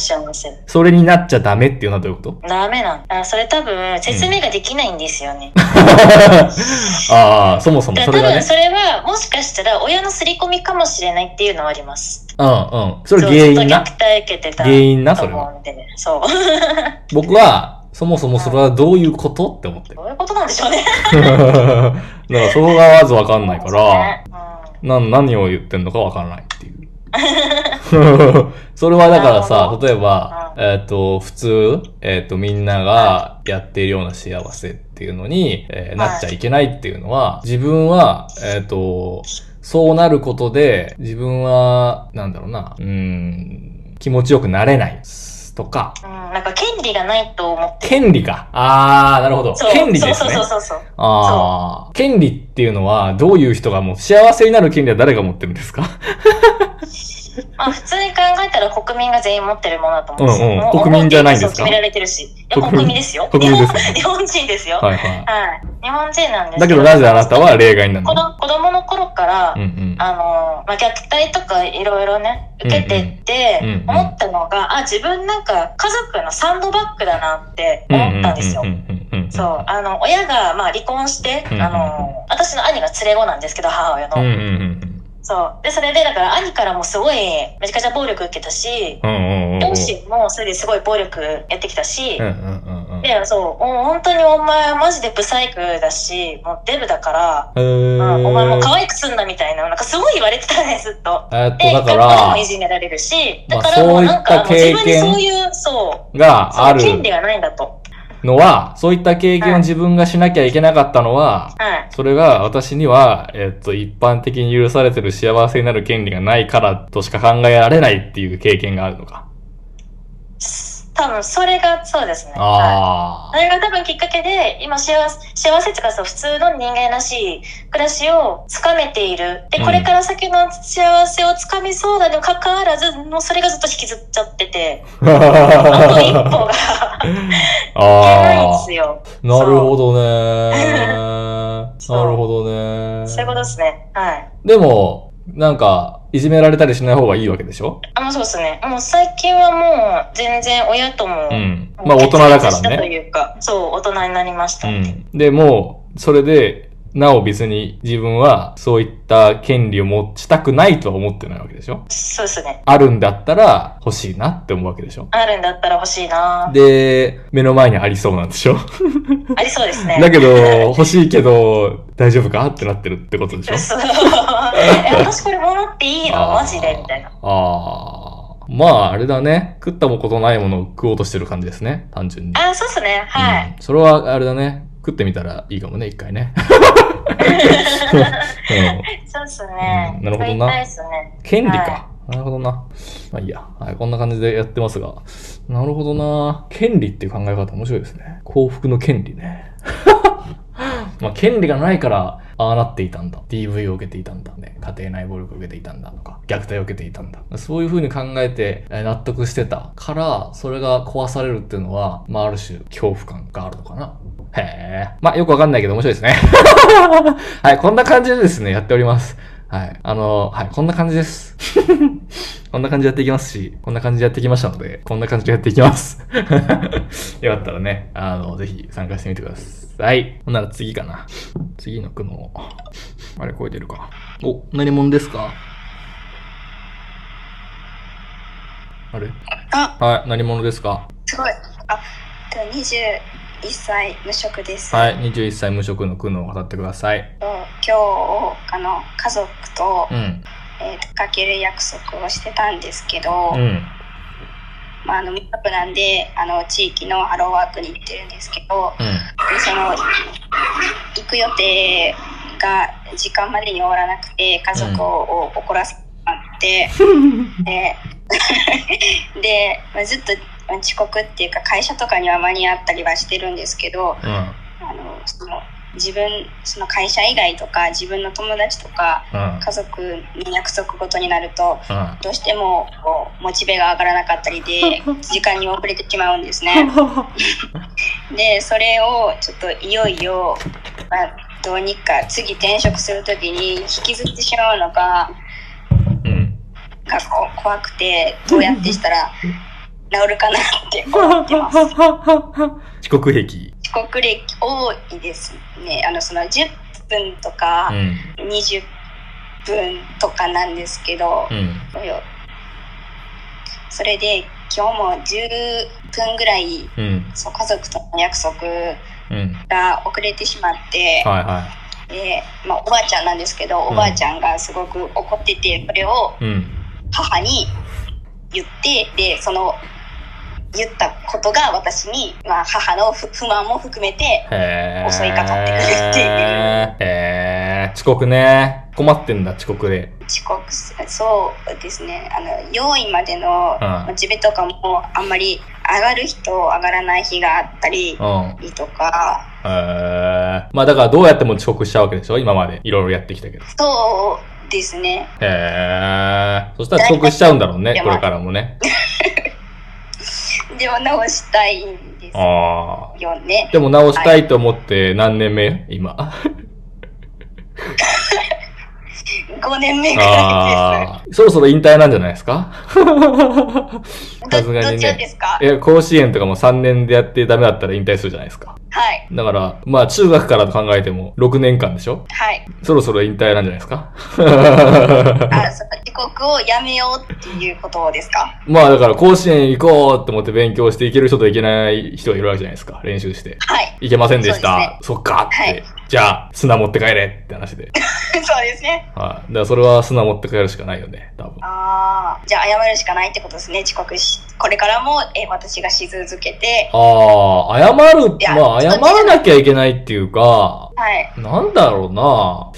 Speaker 1: それになっちゃダメっていうのはどういうこと？
Speaker 5: ダメなんだ。それ多分、説明ができないんですよね。
Speaker 1: ああ、そもそも
Speaker 5: だ
Speaker 1: それがね。
Speaker 5: 多分それは、もしかしたら親の刷り込みかもしれないっていうのはあります。
Speaker 1: うんうん。それ原因な？
Speaker 5: 虐。待受けてた。
Speaker 1: 原因な、そ
Speaker 5: と
Speaker 1: れは。
Speaker 5: そう。
Speaker 1: 僕は、そもそもそれはどういうことって思ってる。
Speaker 5: どういうことなんでしょうね。
Speaker 1: だからそこがまずわかんないから、
Speaker 5: ね
Speaker 1: な、何を言ってんのかわからないっていう。それはだからさ例えば、えっ、と、普通、えっ、と、みんながやっているような幸せっていうのに、えー
Speaker 5: はい
Speaker 1: なっちゃいけないっていうのは、自分は、えっ、と、そうなることで、自分は、なんだろうな、うーん、気持ちよくなれないとか、
Speaker 5: うん、なんか権利がないと思って
Speaker 1: 権利か。あー、なるほど。権利ですね。
Speaker 5: そうそうそうそう。
Speaker 1: ああ、権利っていうのは、どういう人がもう幸せになる権利は誰が持ってるんですか？
Speaker 5: まあ普通に考えたら国民が全員持ってるものだと思うんですよ。
Speaker 1: うんうん国民じゃないんですか？
Speaker 5: そう決められてるし。
Speaker 1: 国民
Speaker 5: ですよ。
Speaker 1: 国民ですよね
Speaker 5: 日本人ですよ。
Speaker 1: はいはい。
Speaker 5: はい。日本人なんです
Speaker 1: だけどなぜあなたは例外なの？
Speaker 5: 子供子供の頃から、
Speaker 1: うんうん。
Speaker 5: あの、まあ、虐待とかいろいろね、受けてって
Speaker 1: うんうん、
Speaker 5: 思ったのが、あ、自分なんか家族のサンドバッグだなって思ったんですよ
Speaker 1: う。んうんうんうん。
Speaker 5: そう、あの、親が、まあ、離婚して、
Speaker 1: うんうん
Speaker 5: あの、私の兄が連れ子なんですけど、母親の。
Speaker 1: うんうんうん
Speaker 5: そう。で、それで、だから兄からもすごい、めちゃくちゃ暴力受けたし。両親もそれですごい暴力やってきたし。で、そう、もう本当にお前マジでブサイクだし、もうデブだから、うん、お前もう可愛くすんなみたいな、なんかすごい言われてたね、ずっと。
Speaker 1: えっと、
Speaker 5: で、
Speaker 1: だか
Speaker 5: 学校でも
Speaker 1: ら
Speaker 5: い、じめられるし、
Speaker 1: まあ
Speaker 5: だからもうなんか、自分にそういう、そう、
Speaker 1: がある
Speaker 5: 権利がないんだと。
Speaker 1: のは、そういった経験を自分がしなきゃいけなかったのは、
Speaker 5: はい。
Speaker 1: それが私には、えっと、一般的に許されてる幸せになる権利がないからとしか考えられないっていう経験があるのか。
Speaker 5: 多分、それがそうですね。はい
Speaker 1: あ
Speaker 5: それが多分きっかけで、今幸せ、幸せっていうかさ、普通の人間らしい暮らしをつかめている。で、
Speaker 1: うん
Speaker 5: これから先の幸せをつかみそうだにもかかわらず、もうそれがずっと引きずっちゃってて、あと一歩が
Speaker 1: あ。
Speaker 5: いけないん
Speaker 1: あ
Speaker 5: ですよ。
Speaker 1: あ。なるほどね。なるほどね。
Speaker 5: そういうことですね。はい。
Speaker 1: でも、なんか、いじめられたりしない方がいいわけでしょ？
Speaker 5: あ、もうそうですね。もう最近はもう全然親とも、
Speaker 1: うん。まあ大人だから
Speaker 5: 決裂したと
Speaker 1: ね。
Speaker 5: いうか、そう、大人になりました。
Speaker 1: うん。で、もう、それで、なお別に自分はそういった権利を持ちたくないとは思ってないわけでしょ？
Speaker 5: そうですね。
Speaker 1: あるんだったら欲しいなって思うわけでしょ？
Speaker 5: あるんだったら欲しいな
Speaker 1: で、目の前にありそうなんでしょ？
Speaker 5: ありそうですね。
Speaker 1: だけど、欲しいけど、大丈夫かってなってるってことでしょ？
Speaker 5: そう。え、私これもらっていいの？マジで？みたいな。
Speaker 1: ああ。まあ、あれだね。食ったもことないものを食おうとしてる感じですね。単純に。
Speaker 5: あ、そうっすね。はい。
Speaker 1: うん。それは、あれだね。食ってみたらいいかもね、一回ね。うん。
Speaker 5: そうっすね。
Speaker 1: うんなるほどな
Speaker 5: ね。
Speaker 1: 権利か。
Speaker 5: は
Speaker 1: なるほどな。まあいいや。はい、こんな感じでやってますが。なるほどな。権利っていう考え方面白いですね。幸福の権利ね。まあ、権利がないから、ああなっていたんだ。DV を受けていたんだね。家庭内暴力を受けていたんだとか、虐待を受けていたんだ。そういう風に考えて納得してたから、それが壊されるっていうのは、まあ、ある種、恐怖感があるのかな。へえ。まあ、よくわかんないけど面白いですね。はい、こんな感じでですね、やっております。はい。あの、はい、こんな感じです。こんな感じでやっていきますし、こんな感じでやってきましたので、こんな感じでやっていきます。よかったらね、あの、ぜひ参加してみてください。ほんなら次かな。次の句の、あれ超えてるか。お、何者ですか？あれ？
Speaker 6: あ、
Speaker 1: はい、何者ですか？
Speaker 6: すごい。あ、では21歳無職です。
Speaker 1: はい、21歳無職の苦悩を語ってください。
Speaker 6: と今日、あの、家族と、
Speaker 1: うん、
Speaker 6: えー出かける約束をしてたんですけど、
Speaker 1: うん、
Speaker 6: まあ、あの、民泊なんで、あの、地域のハローワークに行ってるんですけど、
Speaker 1: うん、
Speaker 6: でその、行く予定が時間までに終わらなくて、家族を怒らせてしまって、で、で、まあずっとまあ遅刻っていうか会社とかには間に合ったりはしてるんですけど、
Speaker 1: うん、
Speaker 6: あのその自分その会社以外とか自分の友達とか
Speaker 1: うん、
Speaker 6: 家族に約束事になると
Speaker 1: うん。
Speaker 6: どうしてもこうモチベが上がらなかったりで 時間に遅れてしまうんですね。でそれをちょっといよいよ、まあ、どうにか次転職する時に引きずってしまうの。がこう怖くてどうやってしたら治るかなって思ってます。
Speaker 1: 遅刻癖。
Speaker 6: 遅刻歴多いですね。あのその10分とか
Speaker 1: うん。
Speaker 6: 20分とかなんですけど、
Speaker 1: うん。
Speaker 6: それで今日も10分ぐらい
Speaker 1: うん。
Speaker 6: そう家族との約束
Speaker 1: うん。
Speaker 6: が遅れてしまって、
Speaker 1: はいは
Speaker 6: でまあ、おばあちゃんなんですけど、おばあちゃんがすごく怒っててそれを
Speaker 1: い。うん。
Speaker 6: 母に言ってでその言ったことが私に、まあ、母の不不満も含めて。襲いかかってくるっていう
Speaker 1: へー。遅刻ね。困ってんだ、遅刻で。
Speaker 6: 遅刻すそうですねあの用意までの
Speaker 1: うん
Speaker 6: モチベとかもあんまり上がる日と上がらない日があったり
Speaker 1: うん。
Speaker 6: とか
Speaker 1: へー。まあだからどうやっても遅刻しちゃうわけでしょ？今まで。いろいろやってきたけど。
Speaker 6: そうですね
Speaker 1: へー。そしたら遅刻しちゃうんだろうね、これからもね。
Speaker 6: でも直したいんです。よね
Speaker 1: でも直したいと思って何年目？今。
Speaker 6: 5年目ぐらい
Speaker 1: あー。そろそろ引退なんじゃないですか？
Speaker 6: です
Speaker 1: さすがにね。
Speaker 6: どどっちですか？
Speaker 1: いや、甲子園とかも3年でやってダメだったら引退するじゃないですか。
Speaker 6: はい。
Speaker 1: だから、まあ中学からと考えても6年間でしょ？
Speaker 6: はい。
Speaker 1: そろそろ引退なんじゃないですか？
Speaker 6: あそう遅刻をやめようっていうことですか？
Speaker 1: まあだから甲子園行こうって思って勉強していける人といけない人がいるわけじゃないですか。練習して。
Speaker 6: はい。
Speaker 1: いけませんでした。
Speaker 6: そね。
Speaker 1: そっかって、
Speaker 6: はい
Speaker 1: じゃあ砂持って帰れって話で。
Speaker 6: そうですね。
Speaker 1: はい。だからそれは砂持って帰るしかないよね、多分。
Speaker 6: ああじゃあ謝るしかないってことですね遅刻しこれからもえ私がし続けて。
Speaker 1: ああ、謝るまあ謝らなきゃいけないっていうか、
Speaker 6: はい。
Speaker 1: なんだろうな。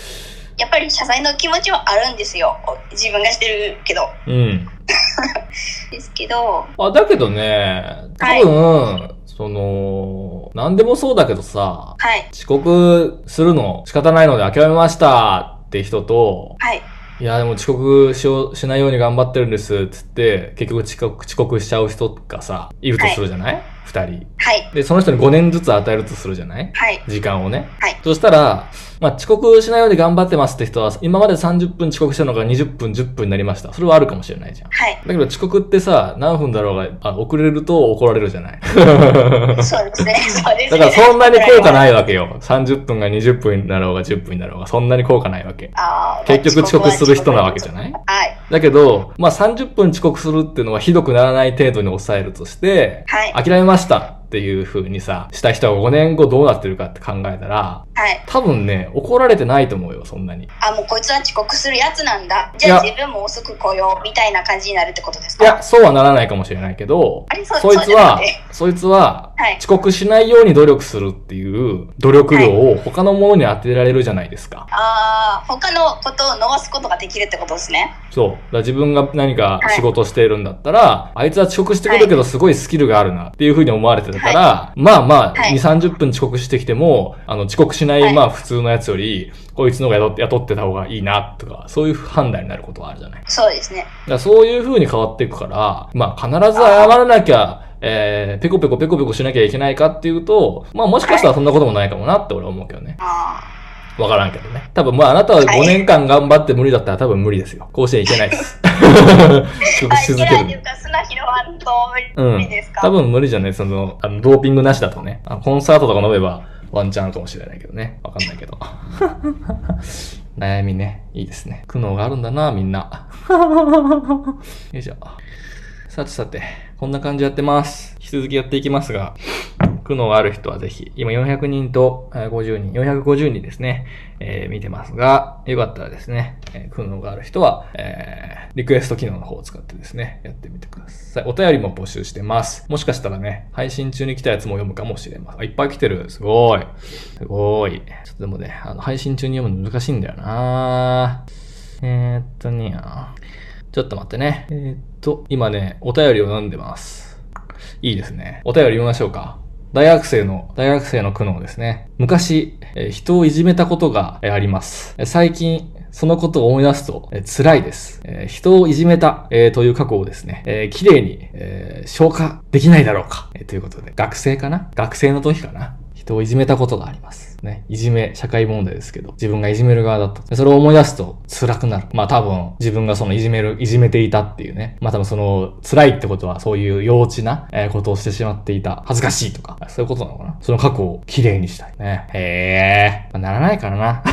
Speaker 6: やっぱり謝罪の気持ちはあるんですよ。自分がしてるけど。
Speaker 1: うん。
Speaker 6: ですけど。
Speaker 1: あ、だけどね、多分、その、なんでもそうだけどさ、
Speaker 6: はい。
Speaker 1: 遅刻するの仕方ないので諦めましたって人と、
Speaker 6: はい。
Speaker 1: いやでも遅刻しよう、しないように頑張ってるんですっつって、結局遅刻、遅刻しちゃう人がさ、いるとするじゃない、二人。
Speaker 6: はい。
Speaker 1: で、その人に5年ずつ与えるとするじゃない？
Speaker 6: はい。
Speaker 1: 時間をね。
Speaker 6: はい。
Speaker 1: そしたら、まあ、遅刻しないように頑張ってますって人は、今まで30分遅刻したのが20分、10分になりました。それはあるかもしれないじゃん。
Speaker 6: はい。
Speaker 1: だけど遅刻ってさ、何分だろうが、あ遅れると怒られるじゃない？
Speaker 6: そうですね。そうですね。
Speaker 1: だからそんなに効果ないわけよ。30分が20分になろうが10分になろうが、そんなに効果ないわけ。
Speaker 6: あー
Speaker 1: 結局遅刻する人なわけじゃない？
Speaker 6: はい。
Speaker 1: だけど、まあ30分遅刻するっていうのはひどくならない程度に抑えるとして、
Speaker 6: はい。
Speaker 1: 諦めました。っていう風にさ、した人が5年後どうなってるかって考えたら、
Speaker 6: はい。
Speaker 1: 多分ね、怒られてないと思うよ、そんなに。
Speaker 6: あ、もうこいつは遅刻するやつなんだ。じゃあ自分も遅く来ようみたいな感じになるってことですか？
Speaker 1: いや、そうはならないかもしれないけど
Speaker 6: あれ、そう
Speaker 1: そいつはそいつは
Speaker 6: はい、
Speaker 1: 遅刻しないように努力するっていう努力量を他のものに当てられるじゃないですか。
Speaker 6: ああ、他のことを逃すことができるってことですね。
Speaker 1: そう。だ自分が何か仕事しているんだったら、あいつは遅刻してくるけどすごいスキルがあるなっていうふうに思われてたから、まあまあ、
Speaker 6: はい
Speaker 1: 2、30分遅刻してきても、あの、遅刻しない、
Speaker 6: はい
Speaker 1: まあ普通のやつより、こいつの方が雇ってた方がいいなとか、そういう判断になることはあるじゃない。だか
Speaker 6: そうですね。
Speaker 1: らそういうふうに変わっていくから、まあ必ず謝らなきゃ、えー、ペコペコペコペコしなきゃいけないかっていうと、まあもしかしたらそんなこともないかもなって俺は思うけどね。
Speaker 6: あ
Speaker 1: わからんけどね。多分まああなたは5年間頑張って無理だったら多分無理ですよ。甲子園行けないです。遅 刻
Speaker 6: あ。
Speaker 1: し続ける
Speaker 6: う。んと無理ですか、
Speaker 1: 多分無理じゃないその、あの、ドーピングなしだとね。あのコンサートとか飲めばワンチャンあるかもしれないけどね。わかんないけど。悩みね。いいですね。苦悩があるんだな、みんな。よいしょ。さてさて、こんな感じやってます。引き続きやっていきますが、苦悩がある人はぜひ、今400人と50人、450人ですね、えー見てますが、よかったらですね、えー苦悩がある人は、えーリクエスト機能の方を使ってですね、やってみてください。お便りも募集してます。もしかしたらね、配信中に来たやつも読むかもしれません。あいっぱい来てる。すごい。すごい。ちょっとでもね、あの、配信中に読むの難しいんだよなえー、っとね、ちょっと待ってね。えー、っと、今ね、お便りを読んでます。いいですね。お便り読みましょうか。大学生の、大学生の苦悩ですね。昔、え人をいじめたことがあります。最近、そのことを思い出すと、えー辛いです。えー人をいじめた、えーという過去をですね、えー綺麗に、えー消化できないだろうか、えーということで、学生かな？学生の時かな？人をいじめたことがあります。ね。いじめ、社会問題ですけど、自分がいじめる側だった。それを思い出すと辛くなる。まあ多分、自分がそのいじめる、いじめていたっていうね。まあ多分その、辛いってことはそういう幼稚な、えことをしてしまっていた。恥ずかしいとか、そういうことなのかなその過去を綺麗にしたい。ね。へえ、まあならないからな。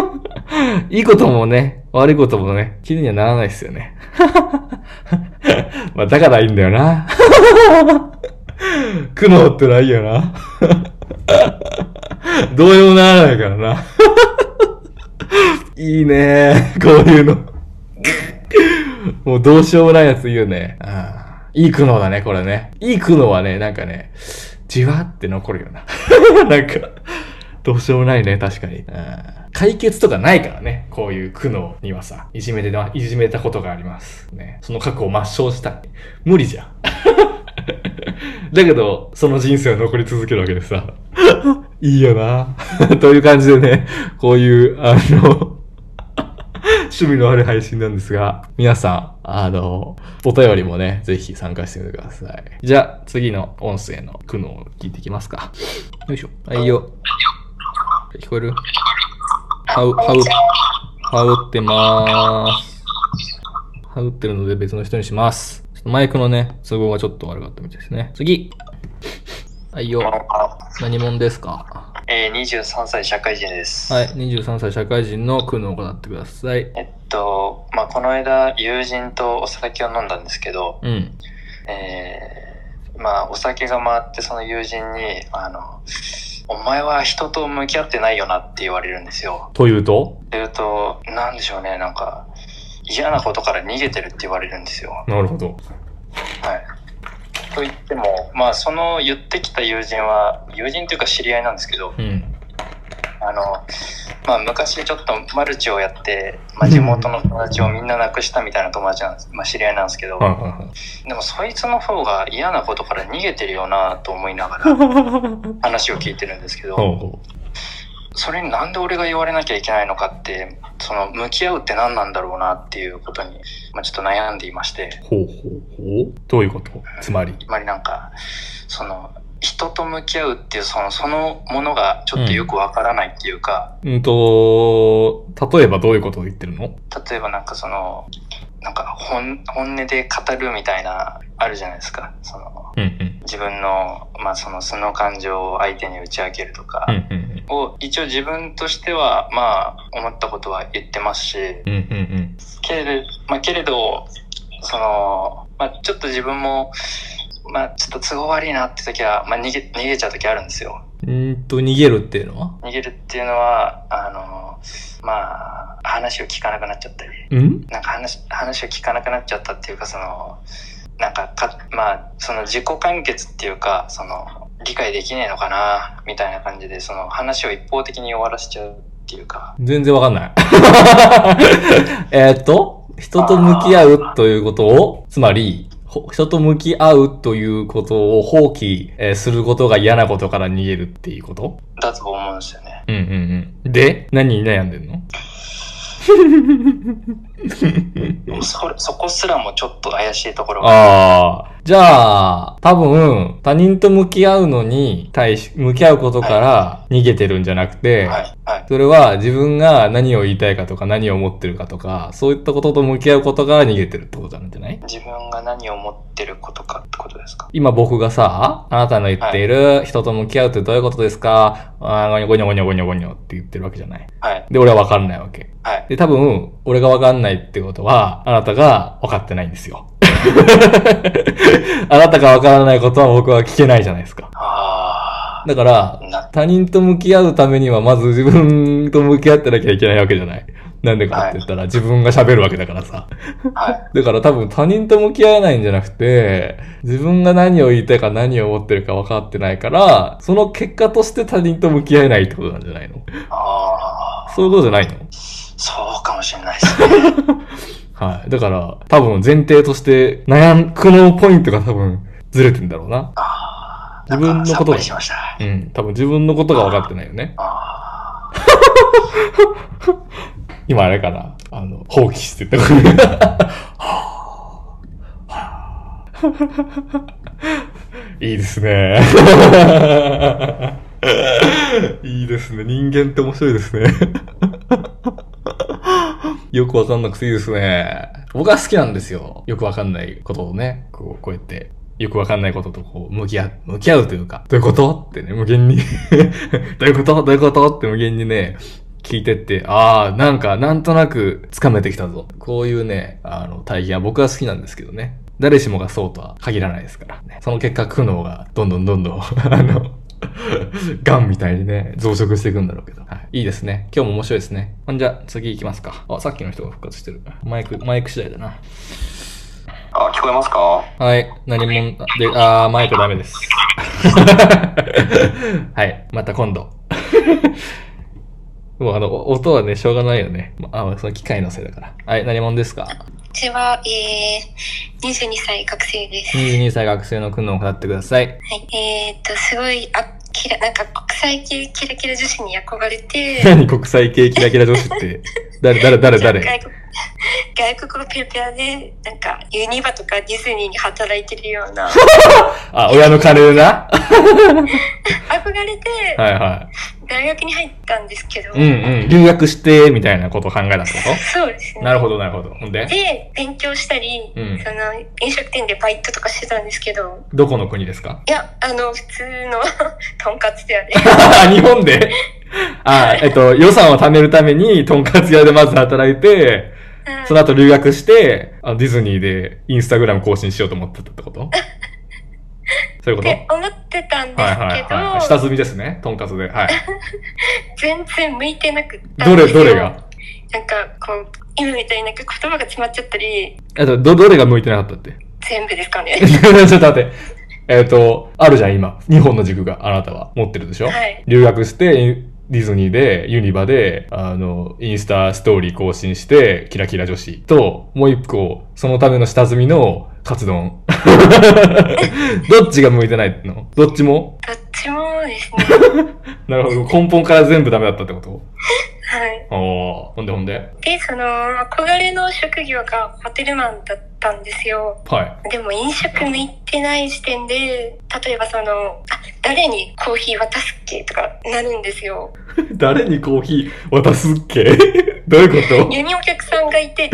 Speaker 1: いいこともね、悪いこともね、綺麗にはならないですよね。まあだからいいんだよな。苦悩ってないよな。どうにもならないからな。いいねこういうの。もうどうしようもないやつ言うね。ああいい苦悩だね、これね。いい苦悩はね、なんかね、じわって残るよな。なんか、どうしようもないね、確かに。うん解決とかないからね、こういう苦悩にはさ、いじめて、いじめたことがあります。ね。その過去を抹消したい。無理じゃん。だけど、その人生は残り続けるわけでさ、いいよな。という感じでね、こういう、あの、趣味のある配信なんですが、皆さん、あの、お便りもね、ぜひ参加してみてください。じゃあ、次の音声の苦悩を聞いていきますか。よいしょ。はいよ。聞こえる？はう、はう、はうってまーす。はうってるので別の人にします。マイクのね、都合がちょっと悪かったみたいですね。次はいよ。何者ですか？
Speaker 7: えー、23歳社会人です。
Speaker 1: はい、23歳社会人の苦悩を語ってください。
Speaker 7: えっと、まあ、この間、友人とお酒を飲んだんですけど、
Speaker 1: うん。
Speaker 7: えー、まあ、お酒が回ってその友人に、あの、お前は人と向き合ってないよなって言われるんですよ。
Speaker 1: というと？
Speaker 7: っていうと、なんでしょうね、なんか、嫌なことから逃げてるって言われるんですよ。
Speaker 1: なるほど。
Speaker 7: はい。と言っても、まあ、その言ってきた友人は、友人というか知り合いなんですけど、
Speaker 1: うん。
Speaker 7: あの、まあ、昔ちょっとマルチをやって、まあ、地元の友達をみんな亡くしたみたいな友達なんです、まあ、知り合いなんですけど、でもそいつの方が嫌なことから逃げてるよなと思いながら
Speaker 1: はい。
Speaker 7: 話を聞いてるんですけど、それになんで俺が言われなきゃいけないのかって、その向き合うって何なんだろうなっていうことに、まあ、ちょっと悩んでいまして、
Speaker 1: ほうほうほう。どういうこと？つまり？
Speaker 7: つまりなんか、その、人と向き合うっていうその、そのものがちょっとよくわからないっていうか、
Speaker 1: うんと、例えばどういうことを言ってるの？
Speaker 7: 例えばなんかその、なんか本本音で語るみたいな、あるじゃないですか。その、
Speaker 1: うんうん。
Speaker 7: 自分の、まあその素の感情を相手に打ち明けるとか、を一応自分としては、まあ思ったことは言ってますし、けれ,、まあ、けれど、その、まあちょっと自分も、まあちょっと都合悪いなって時は、まあ逃げ、逃げちゃう時あるんですよ。
Speaker 1: うん。うんと、逃げるっていうのは？
Speaker 7: 逃げるっていうのは、あの、まあ話を聞かなくなっちゃったり、
Speaker 1: うん？
Speaker 7: なんか話、話を聞かなくなっちゃったっていうか、その、なんかか、まあ、その自己完結っていうか、その、理解できねえのかな、みたいな感じで、その話を一方的に終わらせちゃうっていうか、
Speaker 1: 全然わかんない。えーっと、人と向き合うということを、つまり、ほ人と向き合うということを放棄、えーすることが嫌なことから逃げるっていうこと？
Speaker 7: だと思うんですよね。
Speaker 1: うんうんうん。で、何に悩んでんの？
Speaker 7: それ、そこすらもちょっと怪しいところが、
Speaker 1: ああ。じゃあ、多分、他人と向き合うのに対し、向き合うことから逃げてるんじゃなくて、
Speaker 7: はい、はい。
Speaker 1: それは自分が何を言いたいかとか何を思ってるかとか、そういったことと向き合うことから逃げてるってことなんじゃない？
Speaker 7: 自分が何を思ってることかってことですか？
Speaker 1: 今僕がさ、あなたの言っている人と向き合うってどういうことですか？あーゴニョゴニョゴニョゴニョって言ってるわけじゃない？
Speaker 7: はい、
Speaker 1: で、俺はわかんないわけ。
Speaker 7: はい。
Speaker 1: で、多分、俺がわかんないってことは、あなたがわかってないんですよ。あなたがわからないことは僕は聞けないじゃないですか。
Speaker 7: あ
Speaker 1: だから他人と向き合うためにはまず自分と向き合ってなきゃいけないわけじゃない。なんでかって言ったら自分が喋るわけだからさ。
Speaker 7: はい。
Speaker 1: だから多分他人と向き合えないんじゃなくて、自分が何を言いたいか何を思ってるか分かってないから、その結果として他人と向き合えないってことなんじゃないの？
Speaker 7: ああ、
Speaker 1: そういうことじゃないの？
Speaker 7: そうかもしれないですね。
Speaker 1: はい。だから、多分前提として悩ん、苦悩ポイントが多分ずれてんだろうな。自分のことが
Speaker 7: りしました。
Speaker 1: うん。多分自分のことが分かってないよね。
Speaker 7: あ
Speaker 1: 今あれかな。あの、放棄してた。いいですね。いいですね。人間って面白いですね。よくわかんなくていいですね。僕は好きなんですよ。よくわかんないことをね、こう、こうやって、よくわかんないこととこう、向き合う、向き合うというか、どういうことってね、無限に どういうこと？どういうこと？って無限にね、聞いてって、ああ、なんか、なんとなく、つかめてきたぞ。こういうね、あの、体験は僕は好きなんですけどね。誰しもがそうとは限らないですからね。その結果、苦悩がどんどんどんどん、あの、ガンみたいにね、増殖していくんだろうけど。はい。いいですね。今日も面白いですね。ほんじゃ、次行きますか。あ、さっきの人が復活してる。マイク、マイク次第だな。
Speaker 3: あ、聞こえますか？
Speaker 1: はい。何も、で、あー、マイクダメです。はい。また今度。もうあの、お音はね、しょうがないよね。まあ、その機械のせいだから。はい。何者ですか？
Speaker 6: うちは、えー、22歳学生です。
Speaker 1: ?22 歳学生の苦悩を語ってください。
Speaker 6: はい。えーっと、すごい、あ、きら、なんか国際系キラキラ女子に憧れて、
Speaker 1: 何国際系キラキラ女子って？誰、誰、誰、誰？
Speaker 6: 外国外国語ペラペラで、なんか、ユニバとかディズニーに働いてるような、
Speaker 1: あ、親の金でな。
Speaker 6: 憧れて、
Speaker 1: はいは
Speaker 6: 大学に入ったんですけど、
Speaker 1: い。うんうん。留学して、みたいなことを考えたってこ
Speaker 6: そうですね。
Speaker 1: となるほど、なるほど。ほんで？
Speaker 6: で、勉強したり、
Speaker 1: うん
Speaker 6: その、飲食店でバイトとかしてたんですけど、
Speaker 1: どこの国ですか？
Speaker 6: いや、あの、普通の とんかつ屋で、
Speaker 1: 日本で？あ、えっと、予算を貯めるために、とんかつ屋でまず働いて、その後留学して、あのディズニーでインスタグラム更新しようと思ってたってこと？そういうこと？
Speaker 6: って思ってたんですけど、
Speaker 1: はいはいはい。下積みですね、とんかつで。はい。
Speaker 6: 全然向いてなく
Speaker 1: どれ、どれが？
Speaker 6: なんか、こう、今みたいになんか言葉が詰まっちゃったり、
Speaker 1: あと、ど、どれが向いてなかったって？
Speaker 6: 全部ですかね。
Speaker 1: ちょっと待って。えっ、と、あるじゃん、今。日本の軸があなたは持ってるでしょ？
Speaker 6: はい
Speaker 1: 留学して、ディズニーで、ユニバで、あの、インスタストーリー更新して、キラキラ女子と、もう一個、そのための下積みのカツ丼。どっちが向いてないの？どっちも？
Speaker 6: どっちも
Speaker 8: ですね。
Speaker 1: なるほど。根本から全部ダメだったってこと？
Speaker 8: はい。
Speaker 1: おー。ほんでほんで？
Speaker 8: で、その、憧れの職業がホテルマンだったんですよ。
Speaker 1: は
Speaker 8: でも飲食向いてない時点で、例えばその、あ、誰にコーヒー渡すっけとかなるんですよ。
Speaker 1: い。誰にコーヒー渡すっけ？どういうこ
Speaker 8: 急にお客さんがいて、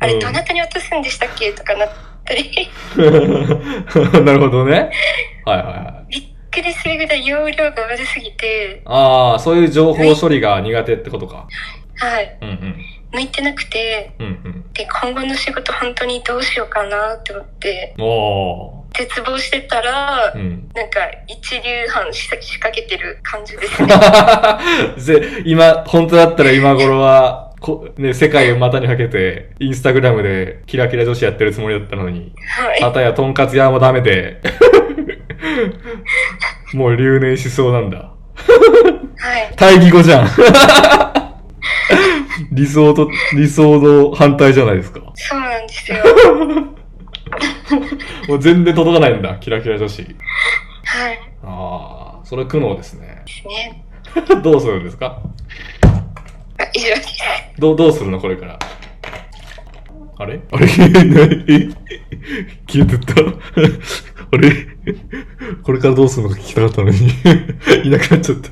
Speaker 8: あれ
Speaker 1: うん
Speaker 8: どなたに渡すんでしたっけとかなったり、
Speaker 1: と なるほどね。はいはいはい。
Speaker 8: びっくりするぐらい容量が悪すぎて、
Speaker 1: ああ、そういう情報処理が苦手ってことか。
Speaker 8: はい。
Speaker 1: うんうん。
Speaker 8: 向いてなくて、
Speaker 1: うんうん。
Speaker 8: で、今後の仕事本当にどうしようかなって思って、
Speaker 1: お
Speaker 8: 絶望してたら、
Speaker 1: ー。うん。
Speaker 8: なんか一流班仕掛けてる感じですね。
Speaker 1: ぜ今、本当だったら今頃は、こね、世界を股にかけて、インスタグラムでキラキラ女子やってるつもりだったのに、
Speaker 8: はい。
Speaker 1: あたやとんかつ屋もダメで、もう留年しそうなんだ。
Speaker 8: はい。
Speaker 1: 対義語じゃん。理想と、理想の反対じゃないですか。
Speaker 8: そうなんですよ。
Speaker 1: もう全然届かないんだ、キラキラ女子。
Speaker 8: はい。
Speaker 1: ああ、それ苦悩ですね。
Speaker 8: ですね。
Speaker 1: どうするんですか？
Speaker 8: あ以上です。
Speaker 1: どう、どうするのこれから？あれ？あれ？何消えてった。あれ？これからどうするのか聞きたかったのに。いなくなっちゃった。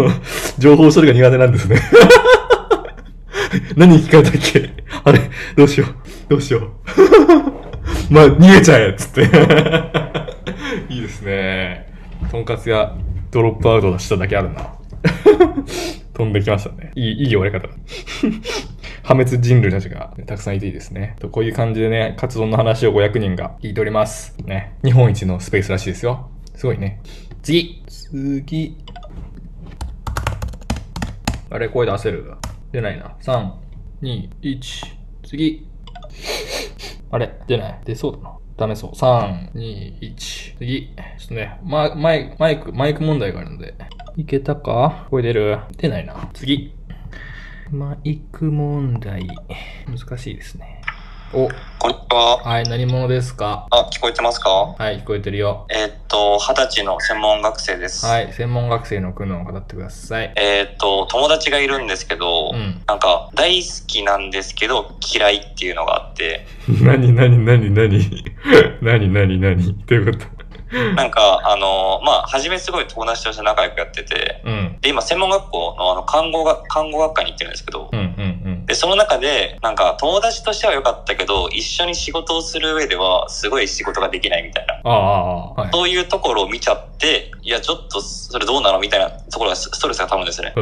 Speaker 1: 情報処理が苦手なんですね。何聞かれたっけ？あれどうしよう。どうしよう。まあ、逃げちゃえっつって。いいですね。とんかつ屋、ドロップアウトしただけあるな。飛んできましたね。いい、いい終わり方。破滅人類たちがたくさんいていいですね。とこういう感じでね、活動の話を500人が聞いております。ね。日本一のスペースらしいですよ。すごいね。次次。あれ、声出せる？出ないな。3、2、1、次。あれ？出ない。出そうだな。ダメそう。3、2、1。次。ちょっとね、ママイマイク、マイク問題があるので。いけたか？声出る？出ないな。次。マイク問題。難しいですね。お、
Speaker 9: こんにちは。
Speaker 1: はい、何者ですか？
Speaker 9: あ、聞こえてますか？
Speaker 1: はい、聞こえてるよ。
Speaker 9: えーっと、二十歳の専門学生です。
Speaker 1: はい、専門学生の苦悩を語ってください。
Speaker 9: えーっと、友達がいるんですけど、
Speaker 1: うん。
Speaker 9: なんか、大好きなんですけど、嫌いっていうのがあって、
Speaker 1: 何、何、何、何？何、何、何？どういうこと？
Speaker 9: なんか、あの、まあ、初めすごい友達として仲良くやってて、
Speaker 1: うん。
Speaker 9: で、今、専門学校のあの、看護が、看護学科に行ってるんですけど、
Speaker 1: うん、うん、うん。
Speaker 9: で、その中で、なんか、友達としては良かったけど、一緒に仕事をする上では、すごい仕事ができないみたいな。
Speaker 1: はい。
Speaker 9: そういうところを見ちゃって、いや、ちょっと、それどうなの？みたいなところがスストレスが溜まるんですね。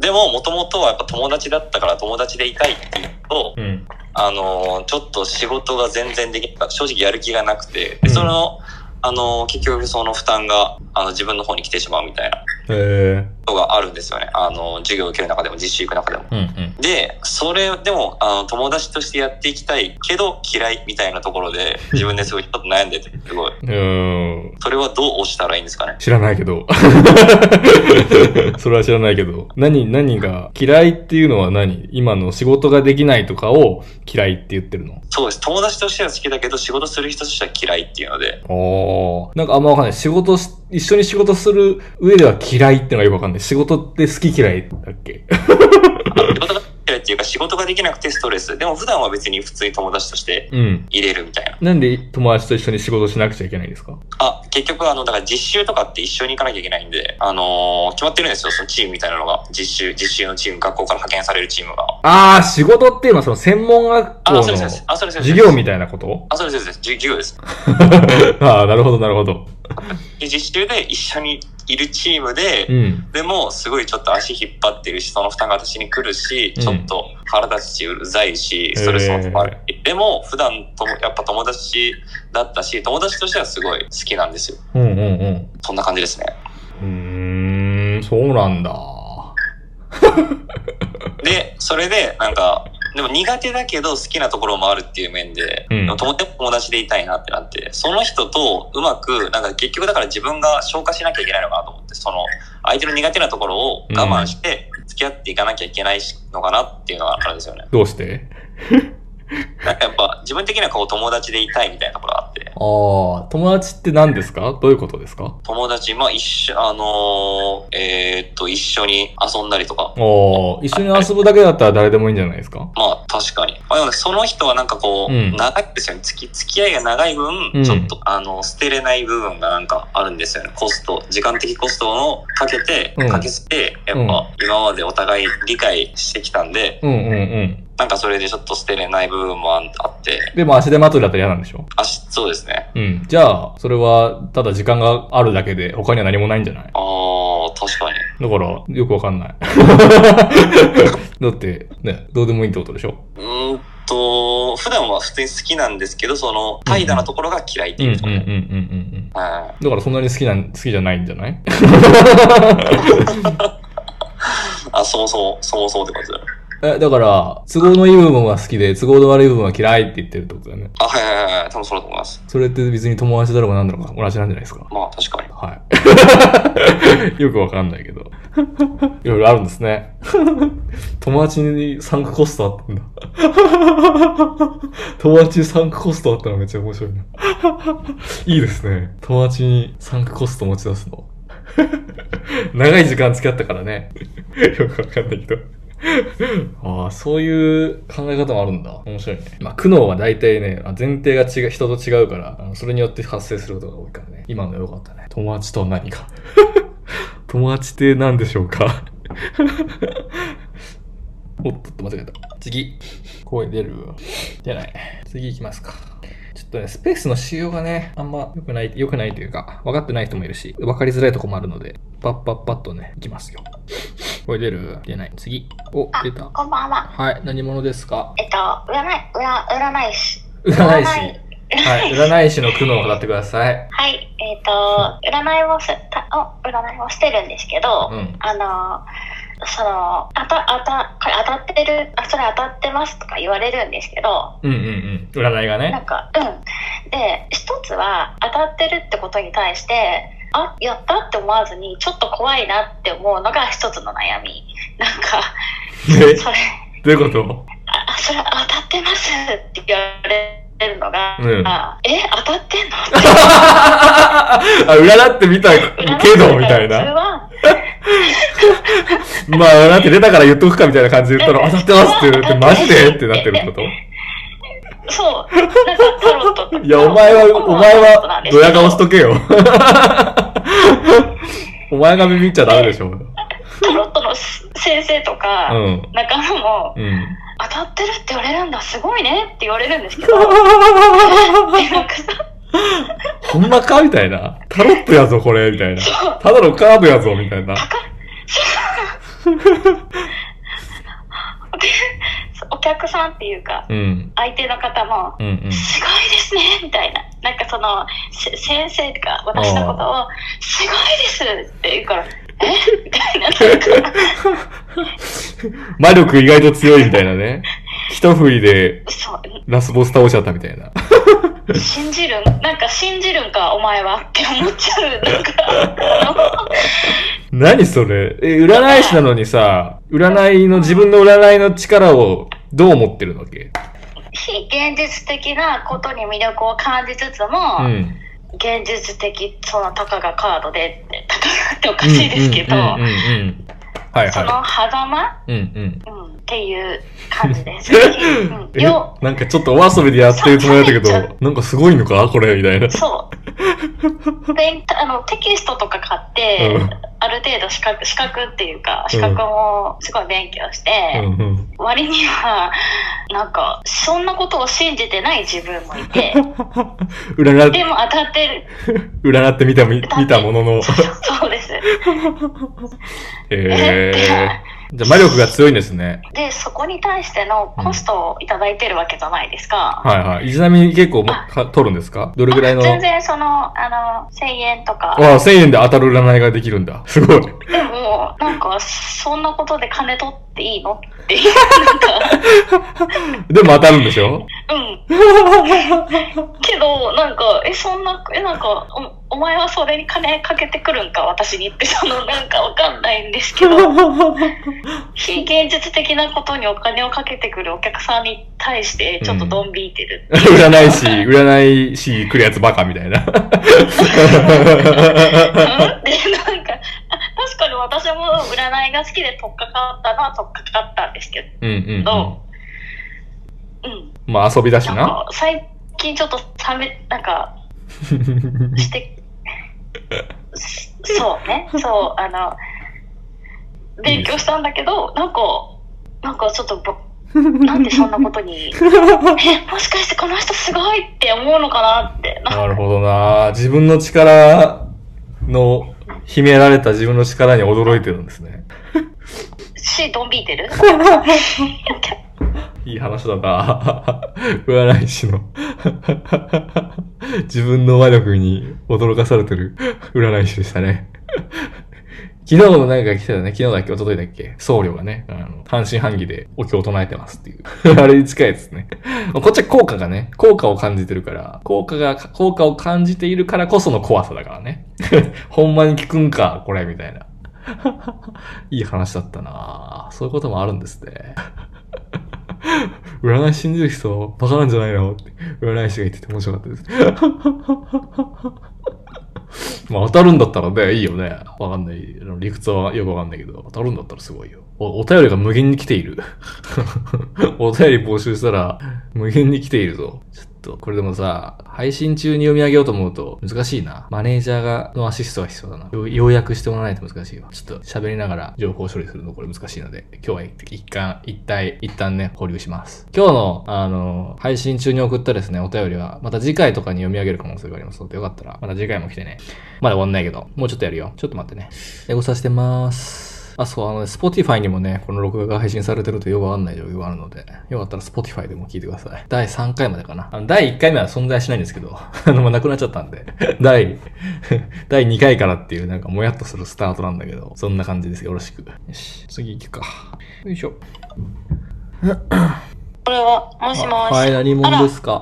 Speaker 9: でも、もともとはやっぱ友達だったから友達でいたいっていうと、
Speaker 1: うん。
Speaker 9: あのーちょっと仕事が全然できな正直やる気がなくて、
Speaker 1: うん
Speaker 9: でその、あの結局その負担が、あの、自分の方に来てしまうみたいな。ことがあるんですよね。あのー授業を受ける中でも実習行く中でも。
Speaker 1: うん、うん。
Speaker 9: で、それでも、あの、友達としてやっていきたいけど嫌いみたいなところで、自分ですごいちょっと悩んでて、すごい。
Speaker 1: うーん。
Speaker 9: それはどうしたらいいんですかね？
Speaker 1: 知らないけど。それは知らないけど。何、何が、嫌いっていうのは何？今の仕事ができないとかを嫌いって言ってるの？
Speaker 9: そうです。友達としては好きだけど、仕事する人としては嫌いっていうので、
Speaker 1: おー。なんかあんまわかんない。仕事し、一緒に仕事する上では嫌いってのがよくわかんない。仕事って好き嫌いだっけ？
Speaker 9: 仕事が嫌いっていうか仕事ができなくてストレス。でも普段は別に普通に友達として
Speaker 1: うん。
Speaker 9: 入れるみたいな。
Speaker 1: なんで友達と一緒に仕事しなくちゃいけないんですか？
Speaker 9: あ、結局あの、だから実習とかって一緒に行かなきゃいけないんで、あのー決まってるんですよ、そのチームみたいなのが。実習、実習のチーム、学校から派遣されるチームが。
Speaker 1: あー、仕事っていうのはその専門学校
Speaker 9: あ、
Speaker 1: の。授業みたいなこと？
Speaker 9: あ、それです。じ授業です。
Speaker 1: あー、なるほど、なるほど。
Speaker 9: で、実習で一緒にいるチームで、
Speaker 1: うん。
Speaker 9: でも、すごいちょっと足引っ張ってるし、その負担が私に来るし、
Speaker 1: うん
Speaker 9: ちょっと腹立つし、うざいし、ストレスも溜まる。でも、普段とも、やっぱ友達だったし、友達としてはすごい好きなんですよ。
Speaker 1: うんうんうん。
Speaker 9: そんな感じですね。
Speaker 1: うーん、そうなんだ。
Speaker 9: で、それで、なんか、でも苦手だけど好きなところもあるっていう面で、
Speaker 1: うん
Speaker 9: でも友友達でいたいなってなって、その人とうまく、なんか結局だから自分が消化しなきゃいけないのかなと思って、その、相手の苦手なところを我慢して付き合っていかなきゃいけないのかなっていうのがあるんですよね。
Speaker 1: どうして？
Speaker 9: なんかやっぱ自分的にはこう友達でいたいみたいなところがあって、
Speaker 1: ああ、友達って何ですか？どういうことですか？
Speaker 9: 友達、まあ一緒、あのーえーっと、一緒に遊んだりとか、
Speaker 1: おー一緒に遊ぶだけだったら誰でもいいんじゃないですか？
Speaker 9: まあ確かに。まあでもね、その人はなんかこう、
Speaker 1: うん。
Speaker 9: 長いんですよね。付き、付き合いが長い分、
Speaker 1: うん。
Speaker 9: ちょっと、あの、捨てれない部分がなんかあるんですよね。コスト、時間的コストをかけて、
Speaker 1: うん。
Speaker 9: かけて、やっ
Speaker 1: うん。
Speaker 9: ぱ今までお互い理解してきたんで、
Speaker 1: うんうんうん。
Speaker 9: なんかそれでちょっと捨てれない部分もああって、
Speaker 1: でも足手まといだったら嫌なんでしょ？
Speaker 9: あし、そうですね。
Speaker 1: うん。じゃあ、それは、ただ時間があるだけで、他には何もないんじゃない？
Speaker 9: ああ、確かに。
Speaker 1: だから、よくわかんない。だって、ね、どうでもいいってことでしょ？
Speaker 9: うーんと、普段は普通に好きなんですけど、その、怠惰なところが嫌いって
Speaker 1: うん
Speaker 9: いううん
Speaker 1: うんうんうんうん。
Speaker 9: は
Speaker 1: だからそんなに好きなん、好きじゃないんじゃない？
Speaker 9: い あ、そうそう、そうそうってことだよ。
Speaker 1: え、だから、都合のいい部分は好きで、都合の悪い部分は嫌いって言ってるってことだよね。
Speaker 9: あ、はいはいはいはい、多分そうだと思います。
Speaker 1: それって別に友達だろうが何だろうが同じなんじゃないですか。
Speaker 9: まあ確かに。
Speaker 1: はい。よくわかんないけど。いろいろあるんですね。友達にサンクコストあったんだ。友達にサンクコストあったのめっちゃ面白いな。いいですね。友達にサンクコスト持ち出すの。長い時間付き合ったからね。よくわかんないけど。ああ、そういう考え方もあるんだ。面白いね。まあ、苦悩は大体ね、前提が違う、人と違うから、それによって発生することが多いからね。今のよかったね。友達とは何か。友達って何でしょうか？おっとっと、間違えた。次。声出る？出ない。次行きますか。っとね、スペースの仕様がね、あんま良くない、良くないというか、分かってない人もいるし、分かりづらいとこもあるので、パッパッパッとね、行きますよ。声出る？出ない。次。お、
Speaker 10: あ
Speaker 1: 出た。
Speaker 10: こんばんは。
Speaker 1: はい、何者ですか？
Speaker 10: えっと、占い、占、占い師。
Speaker 1: 占い師。はい、占い師の苦悩を語ってください。
Speaker 10: はい、えっ、と、占いをす、たお占いをしてるんですけど、
Speaker 1: うん。
Speaker 10: あの、その、あた、あた、これ当たってる、あ、それ当たってますとか言われるんですけど、
Speaker 1: うんうんうん。占いがね。
Speaker 10: なんか、うん。で、一つは当たってるってことに対して、あ、やったって思わずに、ちょっと怖いなって思うのが一つの悩み。なんか、
Speaker 1: え、
Speaker 10: それ、
Speaker 1: どういうこと？
Speaker 10: あ、それ当たってますって言われるのが、
Speaker 1: うん
Speaker 10: あえ、当たってんの？
Speaker 1: あ、占ってみたけど、みたいな。
Speaker 10: は、
Speaker 1: まあ、占って出たから言っとくかみたいな感じで言ったら、当たってますって言って、マジでってなってること？
Speaker 10: そう、なんかタロットとか
Speaker 1: いや、お前は、お前は、ドヤ顔しとけよ。お前がビビっちゃダメでしょ。う
Speaker 10: タロットの先生とか、
Speaker 1: ん。
Speaker 10: 仲間も、
Speaker 1: うん。
Speaker 10: 当たってるって言われるんだ、すごいねって言われるんですけど、
Speaker 1: ほんまかみたいな。タロットやぞ、これ、みたいな。ただのカードやぞ、みたいな。
Speaker 10: お客さんっていうか、
Speaker 1: うん。
Speaker 10: 相手の方も、
Speaker 1: うんうん。
Speaker 10: すごいですねみたいな。なんかその、せ先生とか私のことを、すごいですって言うから、えみたいな。
Speaker 1: 魔力意外と強いみたいなね。一振りでラスボス倒しちゃったみたいな。
Speaker 10: 信じるんなんか信じるんか、お前はって思っちゃう。なんか、
Speaker 1: 何それ？え、占い師なのにさ、占いの、自分の占いの力をどう思ってるわけ？
Speaker 10: 非現実的なことに魅力を感じつつも、
Speaker 1: うん。
Speaker 10: 現実的、そのたかがカードで、たかがっておかしいですけど、
Speaker 1: うんうんうんうん。はい
Speaker 10: その
Speaker 1: は
Speaker 10: 狭間、
Speaker 1: い。うんうん。
Speaker 10: うん、っていう感じです。うん、
Speaker 1: なんかちょっとお遊びでやってるつもりだったけど、なんかすごいのかこれみたいな。
Speaker 10: そう。で、あの、テキストとか買って、
Speaker 1: うん
Speaker 10: ある程度資格、資格っていうか、資格もすごい勉強して、
Speaker 1: うんうん。
Speaker 10: 割には、なんか、そんなことを信じてない自分もいて、
Speaker 1: 占っ、
Speaker 10: でも当たってる。
Speaker 1: 占ってみたみ、見たものの。
Speaker 10: そうです。
Speaker 1: えー。じゃあ魔力が強いんですね。
Speaker 10: で、そこに対してのコストをいただいてるわけじゃないですか。
Speaker 1: はいはい。ちなみに結構もか取るんですか？どれぐらいの？
Speaker 10: 全然その、あの、1000円とか、
Speaker 1: ああ、1000円で当たる占いができるんだ。すごい。
Speaker 11: でも、なんか、そんなことで金取っていいのっていう、なんか、
Speaker 1: でも当たるんでしょ？
Speaker 11: うん。けど、なんか、え、そんな、え、なんか、おお前はそれに金かけてくるんか、私にって、その、なんかわかんないんですけど、非現実的なことにお金をかけてくるお客さんに対して、ちょっとドン引いてる。
Speaker 1: 占い師、占い師来るやつバカみたいな。
Speaker 11: う んで、なんか、あ確かに私も占いが好きで取っかかったのは取っかかったんですけ
Speaker 1: うんうん、
Speaker 11: ど、うん。
Speaker 1: うん。まあ遊びだしな。
Speaker 11: な最近ちょっと冷め、なんか、して、そうね、そう、あの、勉強したんだけど、なんか、なんかちょっとぼ、なんでそんなことに、え、もしかしてこの人すごいって思うのかなって、な
Speaker 1: なるほどな自分の力の、秘められた自分の力に驚いてるんですね。
Speaker 11: し、ドン引いてる？
Speaker 1: いい話だな占い師の。自分の魔力に驚かされてる占い師でしたね。昨日もなんか来たよね。昨日だっけ？一昨日だっけ？僧侶がね、あの、半信半疑でお経を唱えてますっていう。あれに近いですね。こっちは効果がね、効果を感じてるから、効果が、効果を感じているからこその怖さだからね。ほんまに効くんか、これ、みたいな。いい話だったなそういうこともあるんですね。占い信じる人、バカなんじゃないの？って、占い師が言ってて面白かったです。まあ当たるんだったらね、いいよね。わかんない。理屈はよくわかんないけど、当たるんだったらすごいよ。お、お便りが無限に来ている。お便り募集したら、無限に来ているぞ。ちょっと、とこれでもさ、配信中に読み上げようと思うと難しいな。マネージャーが、のアシストが必要だな。要約してもらわないと難しいわ。ちょっと喋りながら情報処理するのこれ難しいので、今日は一旦、一体、一旦ね、保留します。今日の、あの、配信中に送ったですね、お便りは、また次回とかに読み上げる可能性がありますので、よかったら、また次回も来てね。まだ終わんないけど、もうちょっとやるよ。ちょっと待ってね。エゴさせてます。あ、そう、あのね、Spotify にもね、この録画が配信されてるとよくわかんない状況があるので、よかったら Spotify でも聞いてください。第3回までかな。あの、第1回目は存在しないんですけど、あの、もうなくなっちゃったんで、第、第2回からっていうなんかもやっとするスタートなんだけど、そんな感じです。よろしく。よし、次行くか。よいしょ。
Speaker 11: これは、もしもし。
Speaker 1: はい、何者ですか？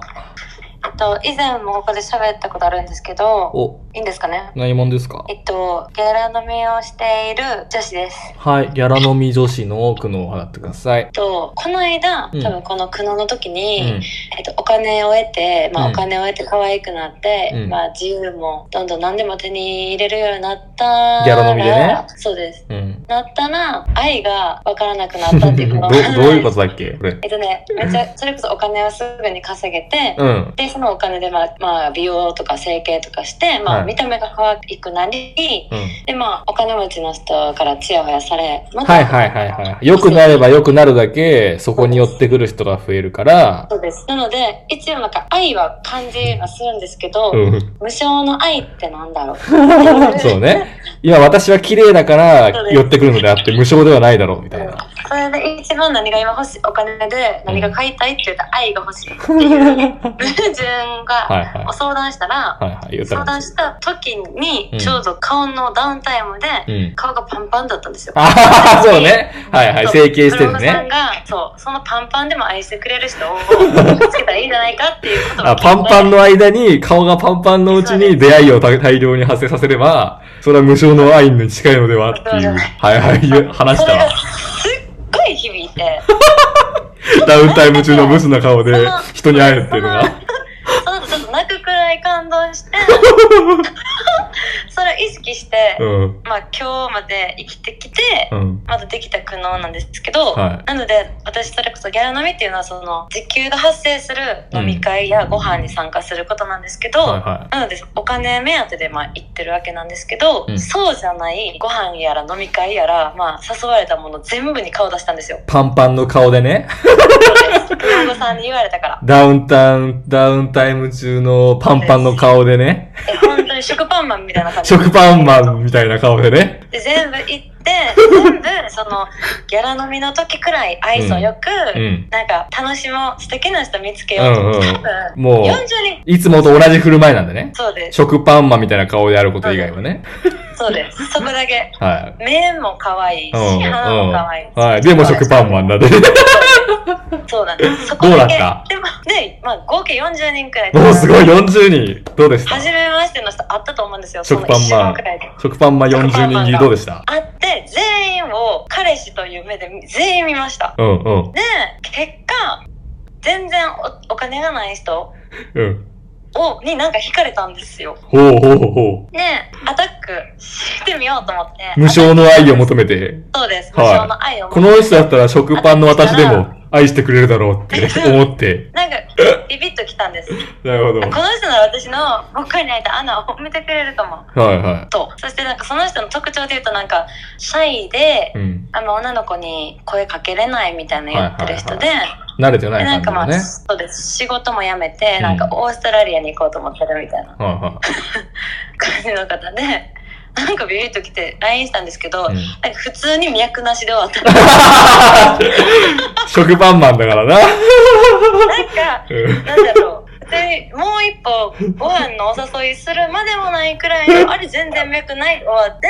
Speaker 11: と、以前もここで喋ったことあるんですけど、
Speaker 1: お、
Speaker 11: いいんですかね？
Speaker 1: 何者ですか？
Speaker 11: えっと、ギャラ飲みをしている女子です。
Speaker 1: はい、ギャラ飲み女子の苦悩を払ってください
Speaker 11: えっ。と、この間、
Speaker 1: うん
Speaker 11: 多分この苦悩の時に、
Speaker 1: うん。
Speaker 11: えっと、お金を得て、まあ、
Speaker 1: うん
Speaker 11: お金を得て可愛くなって、
Speaker 1: うん
Speaker 11: まあ、自由もどんどん何でも手に入れるようになったら。
Speaker 1: ギャラ飲みでね
Speaker 11: そうです。
Speaker 1: うん。
Speaker 11: なったら、愛がわからなくなったっていう
Speaker 1: どどういうことだっけこれ。
Speaker 11: えっとね、めっちゃ、それこそお金をすぐに稼げて、
Speaker 1: うん。
Speaker 11: で、そのお金で、まあ、まあ、美容とか整形とかして、まあ、
Speaker 1: はい
Speaker 11: 見た目が可愛くなり、
Speaker 1: うん。
Speaker 11: で、まあ、お金持ちの人からチヤホヤされ、ま
Speaker 1: はいはいはいはい。良くなれば良くなるだけ、そこに寄ってくる人が増えるから、
Speaker 11: そうです。なので、一応なんか愛は感じはするんですけど、
Speaker 1: うん。
Speaker 11: 無償の愛ってなんだろう。
Speaker 1: そうね。今私は綺麗だから寄ってくるのであって無償ではないだろうみたいな。
Speaker 11: それで一番何が今欲しい、お金で何が買いたいって言ったら愛が欲しいっていう矛盾が、相談したら、相談した時に
Speaker 1: うん、
Speaker 11: ちょうど顔のダウンタイムで、
Speaker 1: うん。
Speaker 11: 顔がパンパンだったんですよ。
Speaker 1: ああ、そうね。はいはい。整形してる
Speaker 11: 村山さん
Speaker 1: ね。
Speaker 11: が、そう、そのパンパンでも愛してくれる人を見 つけたらいいんじゃないかっていうこと
Speaker 1: あ
Speaker 11: て。
Speaker 1: パンパンの間に、顔がパンパンのうちに出会いを大大量に発生させれば、それは無償の愛に近いのではっていう、はいはい、話したわ。
Speaker 11: ごい響いて、
Speaker 1: ダウンタイム中のブスな顔で人に会えるっていうのが。
Speaker 11: その後ちょっと泣くくらい感動して、それを意識して、
Speaker 1: うん。
Speaker 11: まあ今日まで生きてきて、
Speaker 1: うん。
Speaker 11: まだできた苦悩なんですけど、
Speaker 1: はい
Speaker 11: なので私それこそギャラ飲みっていうのはその時給が発生する飲み会やご飯に参加することなんですけど、
Speaker 1: はいは
Speaker 11: なのでお金目当てでまあ行ってるわけなんですけど、
Speaker 1: うん
Speaker 11: そうじゃないご飯やら飲み会やら、まあ、誘われたもの全部に顔出したんですよ。
Speaker 1: い。パンパンの顔でね、
Speaker 11: 親御さんに言われたから。
Speaker 1: ダウンタウン、ダウンタイム中のパンパンの顔でね、
Speaker 11: え本当に食パンマンみたいな感じで。
Speaker 1: 食パンマンみたいな顔でね。
Speaker 11: で、全部行 全部そのギャラ飲みの時くらい愛想よく、
Speaker 1: うん。
Speaker 11: なんか楽しもう素敵な人見つけ
Speaker 1: う
Speaker 11: ようと思って、
Speaker 1: んうん
Speaker 11: 多分。
Speaker 1: も
Speaker 11: 40人
Speaker 1: う、いつもと同じ振る舞いなんでね。
Speaker 11: そうです
Speaker 1: 食パンマンみたいな顔であること以外はね。
Speaker 11: そうですそこだけ
Speaker 1: はい。
Speaker 11: 目も可愛いし
Speaker 1: うん。
Speaker 11: 鼻も可愛いし、
Speaker 1: うん。はい。でも食パンマンなんで。
Speaker 11: そうなんですそこだけ
Speaker 1: どうだった？
Speaker 11: でもね、まあ、合計40人くらい
Speaker 1: おーすごい、40人。どうでした？
Speaker 11: 初めましての人あったと思うんですよ
Speaker 1: 食パンマン食パンマン40人切りどうでした？
Speaker 11: 会って全員を彼氏という目で全員見ました
Speaker 1: うんうん。
Speaker 11: で結果全然おお金がない人
Speaker 1: うん。
Speaker 11: をになんか惹かれたんですよ
Speaker 1: ほうほうほう。
Speaker 11: でアタックしてみようと思って
Speaker 1: 無償の愛を求めて。
Speaker 11: そうです無
Speaker 1: はい
Speaker 11: 償の愛を
Speaker 1: この人だったら食パンの私でも愛してくれるだろうって思って。
Speaker 11: なんかビビッときたんです
Speaker 1: なるほど。
Speaker 11: この人なら私の僕に開いた穴を埋めてくれると思う
Speaker 1: はいは
Speaker 11: とそしてなんかその人の特徴で言うとなんかシャイで
Speaker 1: い。うん。
Speaker 11: あんま女の子に声かけれないみたいな言ってる人で、
Speaker 1: 慣れてない
Speaker 11: でなんかまあ。そうです仕事も辞めて、
Speaker 1: うん
Speaker 11: なんかオーストラリアに行こうと思ってるみたいな
Speaker 1: はいは
Speaker 11: 感じの方でなんかビビッと来て LINE したんですけど、
Speaker 1: い。うん
Speaker 11: なんか普通に脈なしで終わった
Speaker 1: 食パンマンだからな。
Speaker 11: なんか
Speaker 1: うん
Speaker 11: なんだろうでもう一歩ご飯のお誘いするまでもないくらいの あれ全然脈ない終わって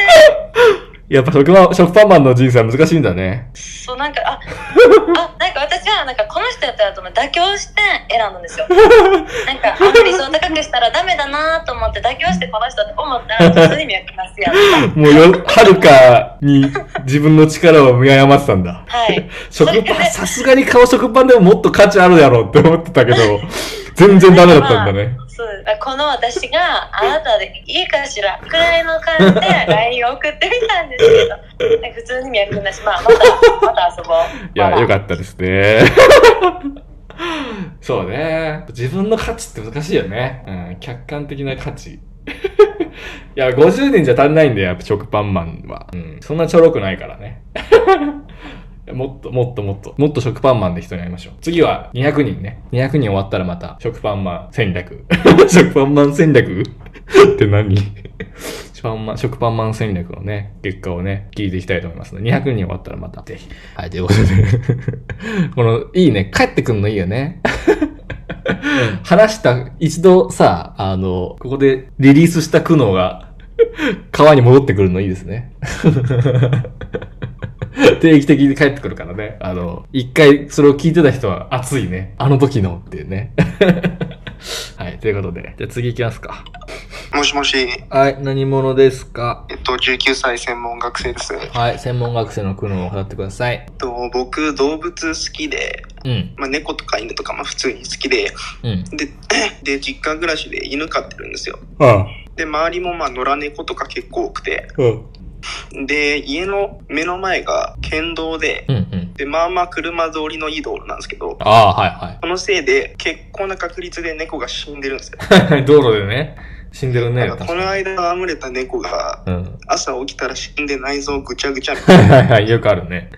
Speaker 1: やっぱ食パン、食パンマンの人生は難しいんだね。
Speaker 11: そうなんかああなんか私はなんかこの人やったらと思って妥協して選んだんですよ なんかあんまり理想高くしたらダメだなと思って妥協してこの人って思ったら普通に脈なしやった
Speaker 1: もうよ、はるかに自分の力を見誤ってたんだ。
Speaker 11: はい
Speaker 1: 食パン、さすがに顔食パンでももっと価値あるやろって思ってたけど、全然ダメだったんだね。
Speaker 11: そうこの私があなたでいいかしらくらいの感じで LINE を送ってみたんですけど普通に脈なしまあまたまた遊ぼう
Speaker 1: いや、
Speaker 11: まだ
Speaker 1: よかったですね。そうね。自分の価値って難しいよね。うん、客観的な価値。いや、50人じゃ足んないんだよ、やっぱ食パンマンは。うん。そんなちょろくないからね。もっと、もっともっと、もっと食パンマンで人に会いましょう。次は200人ね。200人終わったらまた食パンマン戦略。食パンマン戦略？って何？食パンマン、食パンマン戦略のね、結果をね、聞いていきたいと思いますので、200人終わったらまた、ぜひ。はい、ということで。この、いいね。帰ってくんのいいよね。話した、一度さ、あの、ここでリリースした苦悩が、川に戻ってくるのいいですね。定期的に帰ってくるからね。あの、一回それを聞いてた人は熱いね。あの時のっていうね。はい、ということで。じゃあ次行きますか。
Speaker 7: もしもし、
Speaker 1: はい、何者ですか？
Speaker 7: えっと、19歳専門学生です。え
Speaker 1: はい、専門学生の苦悩を語ってください。
Speaker 7: っと、僕、動物好きで、
Speaker 1: うん、
Speaker 7: まあ、猫とか犬とか、まあ、普通に好きで、
Speaker 1: うん。
Speaker 7: で、で、実家暮らしで犬飼ってるんですよ。
Speaker 1: あ
Speaker 7: で、周りも、まあ、野良猫とか結構多くて、
Speaker 1: うん、
Speaker 7: で、家の目の前が県道で、
Speaker 1: うん、うん。
Speaker 7: で、まあまあ車通りのいい道路なんですけど、
Speaker 1: ああ、はい、はい。
Speaker 7: このせいで結構な確率で猫が死んでるんですよ。
Speaker 1: 道路でね、死んでるね。
Speaker 7: この間戯れた猫が
Speaker 1: うん。
Speaker 7: 朝起きたら死んで内臓ぐちゃぐちゃみ
Speaker 1: はい
Speaker 7: たいな
Speaker 1: はいはい、よくあるね。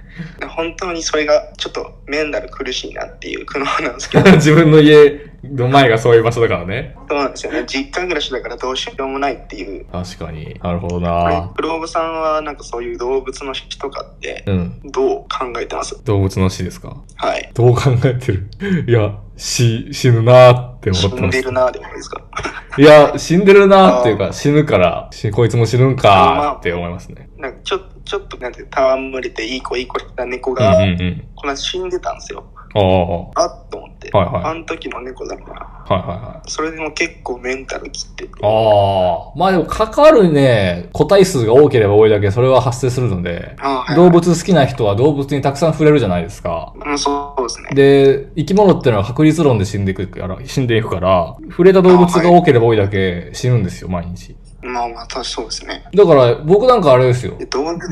Speaker 7: 本当にそれがちょっとメンタル苦しいなっていう苦悩なんですけど、
Speaker 1: 自分の家の前がそういう場所だからね。
Speaker 7: そうなんですよね。実家暮らしだからどうしようもないっていう。
Speaker 1: 確かに。なるほどな。
Speaker 7: クローブさんはなんかそういう動物の死とかって
Speaker 1: うん。
Speaker 7: どう考えてます？
Speaker 1: 動物の死ですか？
Speaker 7: はい。
Speaker 1: どう考えてる？いや、死、死ぬなーって思
Speaker 7: 死
Speaker 1: ってます
Speaker 7: んで。るなでもいいですか？
Speaker 1: いや、死んでるなーっていうか、死ぬから、しこいつも死ぬんかーって思いますね。
Speaker 7: なんかちょちょっとなんて戯れていい子いい子した猫
Speaker 1: うんう
Speaker 7: が、
Speaker 1: んうん。
Speaker 7: この間死んでたんですよ。
Speaker 1: ああ、は
Speaker 7: あっと思って。
Speaker 1: はいはい
Speaker 7: あの時の猫だから。
Speaker 1: いはいはい。
Speaker 7: それでも結構メンタル切ってて。
Speaker 1: ああ。まあでも関わるね、個体数が多ければ多いだけそれは発生するので、
Speaker 7: あはい
Speaker 1: 動物好きな人は動物にたくさん触れるじゃないですか。
Speaker 7: うん、そうですね。
Speaker 1: で、生き物ってのは確率論で死んでいくから、死んでいくから、触れた動物が多ければ多いだけ死ぬんですよ、毎日。
Speaker 7: まあまあ、確かそうですね。
Speaker 1: だから、僕なんかあれですよ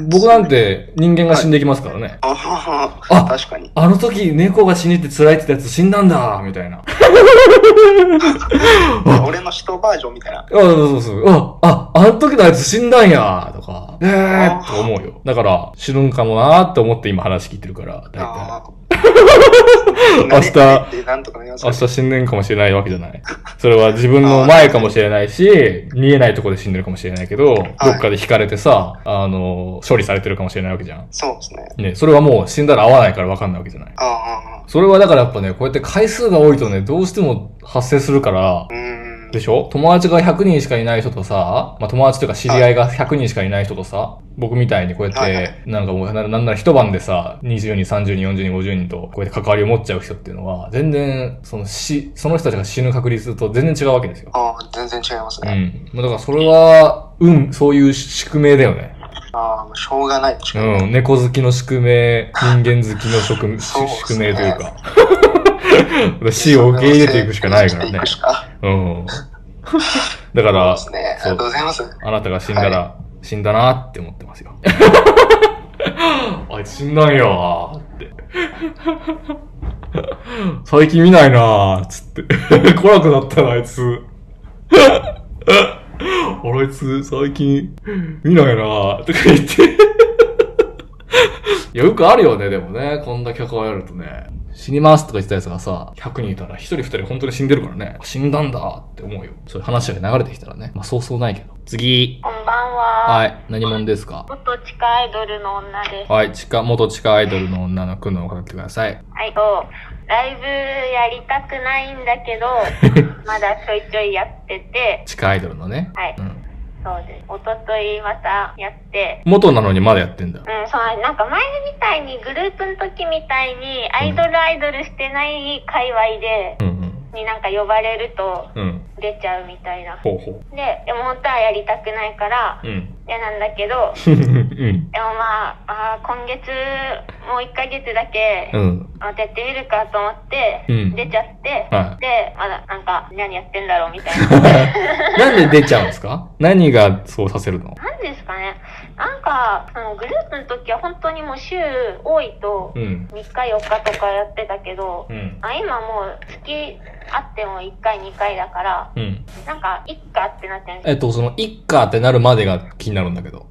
Speaker 1: 僕なんて人間が死んでいきますからね。
Speaker 7: あは
Speaker 1: あ
Speaker 7: は確かに。
Speaker 1: あの時猫が死にって辛いってやつ死んだんだみたいな。
Speaker 7: 俺の人バージョンみたいな。
Speaker 1: あ、そうそうそう。あ、あ、あの時のやつ死んだんやとか、えーって思うよ。だから、死ぬんかもなーって思って今話聞いてるから、大体。明日明日死んでんかもしれないわけじゃない。それは自分の前かもしれないし、見えないところで死んでるかもしれないけど、どっかで引かれてさ、あの、処理されてるかもしれないわけじゃん。
Speaker 12: そうですね。
Speaker 1: ね、それはもう死んだら合わないから分かんないわけじゃない。それはだからやっぱね、こうやって回数が多いとね、どうしても発生するから、でしょ？友達が100人しかいない人とさ、まあ友達というか知り合いが100人しかいない人とさ、僕みたいにこうやって、なんかもう、ななんなら一晩でさ、20人、30人、40人、50人とこうやって関わりを持っちゃう人っていうのは、全然、その死、その人たちが死ぬ確率と全然違うわけですよ。
Speaker 12: ああ、全然違います
Speaker 1: う
Speaker 12: ね。
Speaker 1: ん。まあだからそれは、うん、そういう宿命だよね。
Speaker 12: ああ、しょうがない。
Speaker 1: うん、猫好きの宿命、人間好きの宿宿命というか。死を受け入れていくしかないからね。うん。だから、
Speaker 12: そうですね。ありがとうございます。
Speaker 1: あなたが死んだら、死んだなって思ってますよ。あいつ死んだんやーって。最近見ないなーつって。来なくなったな、あいつ。あいつ、最近、見ないなーとか言って。いや、よくあるよね、でもね。こんだけ関わるとね。死にますとか言ってたやつがさ、100人いたら1人2人本当に死んでるからね。死んだんだって思うよ。そういう話が流れてきたらね。まあそうそうないけど。次。
Speaker 13: こんばんは。
Speaker 1: はい。何者ですか？
Speaker 13: 元地下アイドルの女です。
Speaker 1: はい。地下、元地下アイドルの女の苦悩を語ってください。
Speaker 13: はい、と、ライブやりたくないんだけど、まだちょいちょいやってて、
Speaker 1: 地下アイドルのね。
Speaker 13: はい。そうです。おとといまたやって、
Speaker 1: 元なのにまだやってんだ。
Speaker 13: うん、そう、なんか前みたいにグループの時みたいにアイドルアイドルしてない界隈で、
Speaker 1: うん
Speaker 13: になんか呼ばれると
Speaker 1: うん。うん。
Speaker 13: 出ちゃうみたいな。
Speaker 1: ほうほう。
Speaker 13: で、でも本当はやりたくないから
Speaker 1: うん。
Speaker 13: 嫌なんだけど、
Speaker 1: うん。
Speaker 13: でもまあ、あー今月もう1ヶ月だけ、
Speaker 1: うん。
Speaker 13: またやってみるかと思って、
Speaker 1: うん
Speaker 13: 出ちゃって、
Speaker 1: はい
Speaker 13: で、まだなんか何やってんだろうみたいな。
Speaker 1: なんで出ちゃうんですか？何がそうさせるの？
Speaker 13: なんですかね。なんか、そのグループの時は本当にもう週多いと、
Speaker 1: うん
Speaker 13: 3日4日とかやってたけど、
Speaker 1: うん。
Speaker 13: あ今もう月あっても1回2回だから、
Speaker 1: うん。
Speaker 13: なんか、いっかってなってるんです
Speaker 1: えっと、その、いっかってなるまでが気になるんだけど。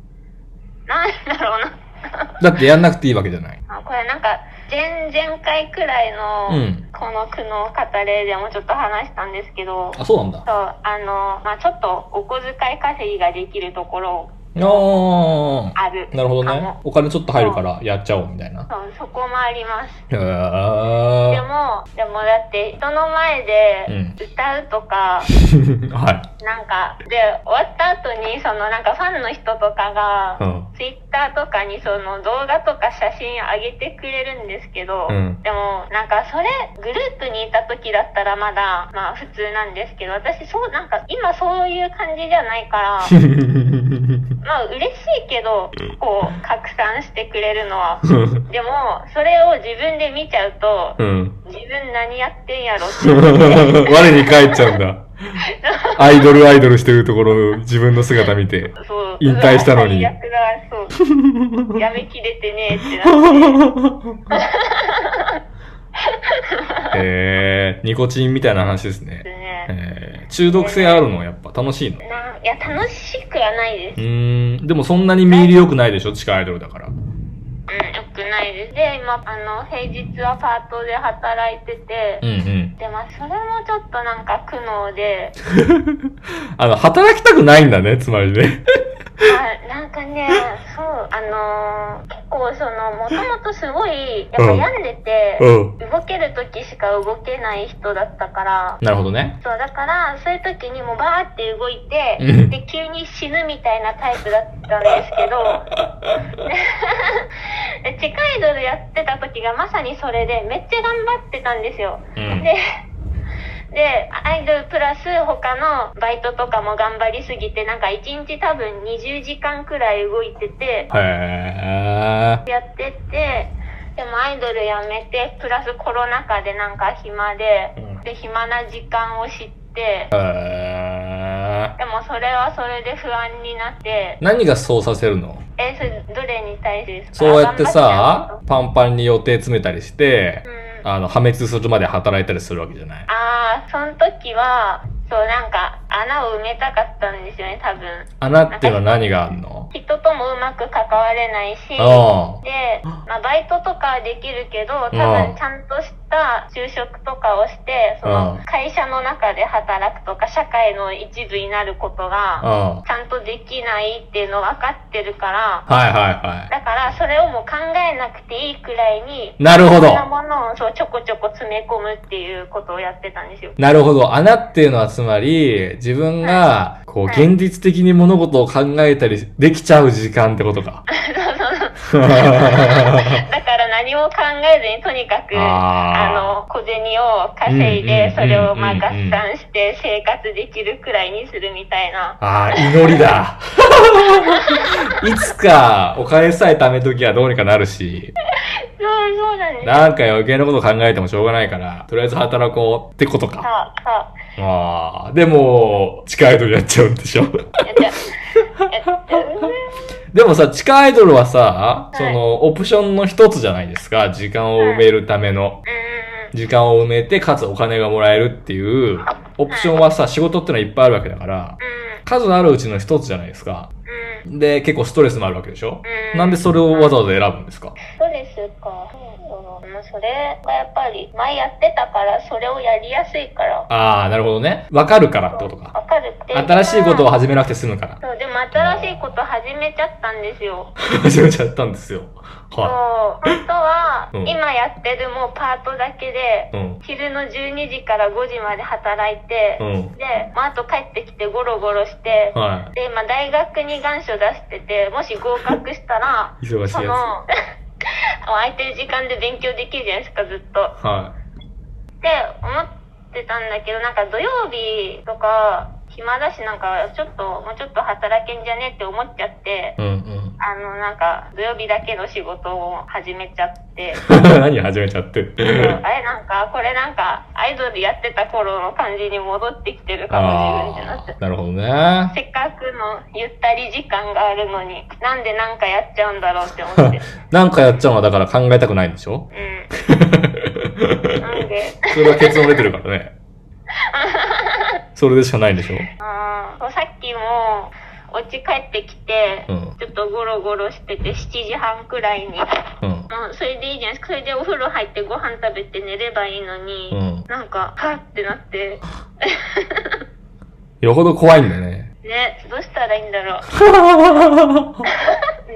Speaker 13: なんだろうな。
Speaker 1: だってやんなくていいわけじゃない。
Speaker 13: あこれなんか、前々回くらいの、
Speaker 1: うん
Speaker 13: この苦悩語れでもちょっと話したんですけど、
Speaker 1: あ、そうなんだ。
Speaker 13: そう、あの、まあちょっとお小遣い稼ぎができるところ
Speaker 1: あ
Speaker 13: ある。
Speaker 1: あ。なるほどね。お金ちょっと入るからやっちゃおうみたいな。
Speaker 13: そう、そこもあります。
Speaker 1: へ
Speaker 13: で
Speaker 1: ー。
Speaker 13: も、でもだって人の前で
Speaker 1: うん
Speaker 13: 歌うとか、
Speaker 1: はい。
Speaker 13: なんか、で、終わった後に、そのなんかファンの人とかが、
Speaker 1: うん。
Speaker 13: ツイッターとかにその動画とか写真上げてくれるんですけど、
Speaker 1: うん
Speaker 13: でもなんかそれグループにいた時だったらまだまあ普通なんですけど私そうなんか今そういう感じじゃないから まあ嬉しいけどこう拡散してくれるのは。でもそれを自分で見ちゃうと
Speaker 1: うん。
Speaker 13: 自分何やってんやろって。
Speaker 1: 我に返っちゃうんだ。アイドルアイドルしてるところを自分の姿見て。引退したのに。
Speaker 13: やめきれてねえってなって
Speaker 1: えー、ニコチンみたいな話ですね。
Speaker 13: ね
Speaker 1: えー、中毒性あるの？やっぱ楽しいの？
Speaker 13: ないや楽しくはないです
Speaker 1: うーん。でもそんなに見入り良くないでしょ？地下アイドルだから。
Speaker 13: うん、よくないです。で、今、あの、平日はパートで働いてて、
Speaker 1: うんうん。
Speaker 13: で、まあ、それもちょっとなんか苦悩で、
Speaker 1: あの、働きたくないんだね、つまりね。
Speaker 13: あなんかね、そう、あのー結構その、もともとすごい、やっぱ病んでて、
Speaker 1: うん
Speaker 13: 動ける時しか動けない人だったから、
Speaker 1: なるほどね。
Speaker 13: そう、だから、そういう時にもうバーって動いて、
Speaker 1: うん
Speaker 13: で、急に死ぬみたいなタイプだったんですけど、で 地下アイドルやってた時がまさにそれで、めっちゃ頑張ってたんですよ。
Speaker 1: うん。
Speaker 13: で、で、アイドルプラス他のバイトとかも頑張りすぎて、なんか1日多分20時間くらい動いてて、
Speaker 1: へ
Speaker 13: やってて、でもアイドルやめて、プラスコロナ禍でなんか暇で、で、暇な時間を知って。でもそれはそれで不安になって、
Speaker 1: 何がそうさせるの？
Speaker 13: え、それどれに対してですか？
Speaker 1: そうやってさ、パンパンに予定詰めたりして、
Speaker 13: うん。
Speaker 1: あの、破滅するまで働いたりするわけじゃない。
Speaker 13: ああ、その時は、そうなんか穴を埋めたかったんですよね、多分。
Speaker 1: 穴っていうのは何があんの？
Speaker 13: 人ともうまく関われないし、で、
Speaker 1: あ
Speaker 13: まあ、バイトとかはできるけど、多
Speaker 1: うん
Speaker 13: 分ちゃんとしたた就職とかをして、その会社の中で働くとか、社会の一部になることが、
Speaker 1: うん。
Speaker 13: ちゃんとできないっていうの分かってるから、
Speaker 1: はいはいは
Speaker 13: だからそれをもう考えなくていいくらいに、
Speaker 1: い。なるほど
Speaker 13: いろん。なものをそうちょこちょこ詰め込むっていうことをやってたんですよ。
Speaker 1: なるほど。穴っていうのはつまり、自分が、こう、
Speaker 13: はい
Speaker 1: 現実的に物事を考えたりできちゃう時間ってことか。
Speaker 13: だから何も考えずにとにかく、
Speaker 1: あ
Speaker 13: の、小銭を稼いで、それをまあ合算して生活できるくらいにするみたいな。
Speaker 1: ああ、祈りだ。いつかお金さえ貯めときはどうにかなるし、
Speaker 13: そう、そうなんです。
Speaker 1: なんか余計なこと考えてもしょうがないから、とりあえず働こうってことか。
Speaker 13: さあ、さ
Speaker 1: ああ、でも、地下アイドルやっちゃうんでしょ。
Speaker 13: あ、やっちゃう。やっちゃう。
Speaker 1: でもさ、地下アイドルはさ、
Speaker 13: い
Speaker 1: その、オプションの一つじゃないですか。時間を埋めるための。
Speaker 13: う
Speaker 1: 時間を埋めて、かつお金がもらえるっていう、オプションはさ、仕事ってのはいっぱいあるわけだから。数あるうちの一つじゃないですか。で、結構ストレスもあるわけでしょ
Speaker 13: うん
Speaker 1: なんでそれをわざわざ選ぶんですか？
Speaker 13: ストレスか。それがやっぱり前やってたから、それをやりやすいから。
Speaker 1: ああ、なるほどね。わかるからってことか。
Speaker 13: わかるって。
Speaker 1: 新しいことを始めなくて済むから。
Speaker 13: そう、でも新しいこと始めちゃったんですよ。
Speaker 1: 始めちゃったんですよ。
Speaker 13: そう、
Speaker 1: は
Speaker 13: 本当は、
Speaker 1: うん
Speaker 13: 今やってるもうパートだけで、
Speaker 1: い。うん。
Speaker 13: 昼の12時から5時まで働いて、
Speaker 1: うん。
Speaker 13: で、まあ、あと帰ってきてゴロゴロして、
Speaker 1: は
Speaker 13: で、まあ、大学に願書出してて、もし合格したら、
Speaker 1: い。忙しいや
Speaker 13: その、空いてる時間で勉強できるじゃないですか、ずっと。
Speaker 1: つ。は
Speaker 13: って思ってたんだけど、なんか土曜日とか、暇だし、なんかちょっと、もうちょっと働けんじゃねって思っちゃって
Speaker 1: い。、うんうん。
Speaker 13: あの、なんか土曜日だけの仕事を始めちゃって、
Speaker 1: 何始めちゃって？
Speaker 13: あれなんか、これなんか、アイドルやってた頃の感じに戻ってきてるかも自分ってなって
Speaker 1: なるほどね。
Speaker 13: せっかくのゆったり時間があるのに、なんでなんかやっちゃうんだろうって思って。
Speaker 1: なんかやっちゃうのはだから考えたくないんでしょ？
Speaker 13: うん。なんで、
Speaker 1: それは結論出てるからね。それでしかないんでしょ？
Speaker 13: あーそうさっきも、お家帰ってきて、
Speaker 1: うん
Speaker 13: ちょっとゴロゴロしてて、7時半くらいに。
Speaker 1: うん。
Speaker 13: もうそれでいいじゃないですか。それでお風呂入ってご飯食べて寝ればいいのに、
Speaker 1: うん
Speaker 13: なんか、はっってなって、
Speaker 1: よほど怖いんだね。
Speaker 13: ね、どうしたらいいんだろう。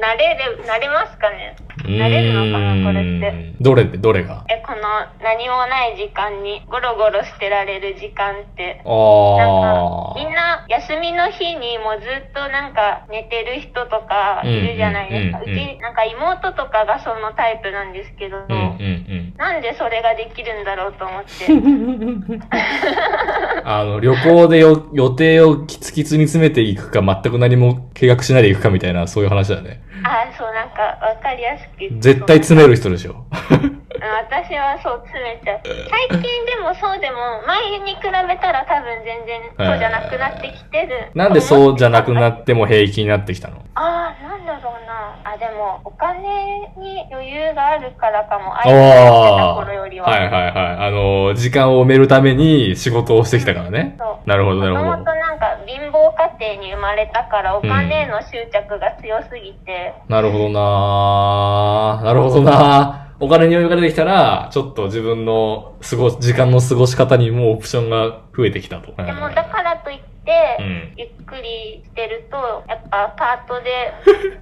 Speaker 13: 慣れる、慣れますかね慣れるのかな、これって。
Speaker 1: どれって、どれが？
Speaker 13: え、この何もない時間にゴロゴロしてられる時間って。
Speaker 1: あ
Speaker 13: なんか、みん
Speaker 1: あ。
Speaker 13: な休みの日にもうずっとなんか寝てる人とかいるじゃないですか。
Speaker 1: うんうんうんうん
Speaker 13: うち、なんか妹とかがそのタイプなんですけど、
Speaker 1: うんうん
Speaker 13: なんでそれができるんだろうと思って。
Speaker 1: うん。あの、旅行でよ予定をキツキツに詰めていくか、全く何も計画しないでいくかみたいな、そういう話だね。
Speaker 13: あ、そう、なんかわかりやすく
Speaker 1: 絶対詰める人でしょ。
Speaker 13: うん私はそう詰めちゃう。最近でもそうでも、前に比べたら多分全然そうじゃなくなってきてる。
Speaker 1: なんでそうじゃなくな
Speaker 13: って
Speaker 1: も平気になってきたの？
Speaker 13: ああ、なんだろうな。あ、でも、お金に余裕があるからかも。
Speaker 1: あ
Speaker 13: 相手やってた
Speaker 1: あ
Speaker 13: 頃よりは。
Speaker 1: はいはいはい。あの、時間を埋めるために仕事をしてきたからね。
Speaker 13: そう
Speaker 1: なるほどなるほど
Speaker 13: 庭に生まれたからお金への執着が強すぎて、
Speaker 1: なるほどななるほどなお金に余裕が出てきたら、ちょっと自分の過ごす、時間の過ごし方にもオプションが増えてきたと。
Speaker 13: でもだからといって、
Speaker 1: うん。
Speaker 13: ゆっくりしてると、やっぱパートで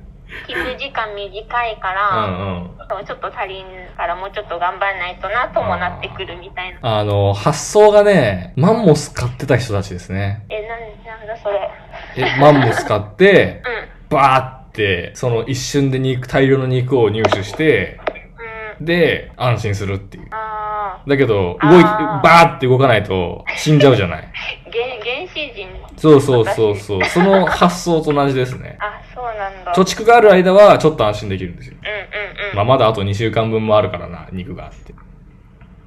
Speaker 13: 勤務時間短いか
Speaker 1: う
Speaker 13: ら、
Speaker 1: んうん。
Speaker 13: そうちょっと足りんからもうちょっと頑張らないとなともなってくるみたいな。
Speaker 1: あの、発想がね、マンモス買ってた人たちですね。
Speaker 13: え、なんなんだそれ。
Speaker 1: え、マンモス買って、
Speaker 13: うん。
Speaker 1: バーって、その一瞬で肉、大量の肉を入手して、
Speaker 13: うん。
Speaker 1: で、安心するっていう。
Speaker 13: あ
Speaker 1: だけど、動い、バーって動かないと死んじゃうじゃない。
Speaker 13: あ、原、原始人。
Speaker 1: そうそうそうそう。その発想と同じですね。
Speaker 13: あ、そうなんだ。
Speaker 1: 貯蓄がある間はちょっと安心できるんですよ。
Speaker 13: うんうんうん。
Speaker 1: まあ、まだあと2週間分もあるからな、肉があって。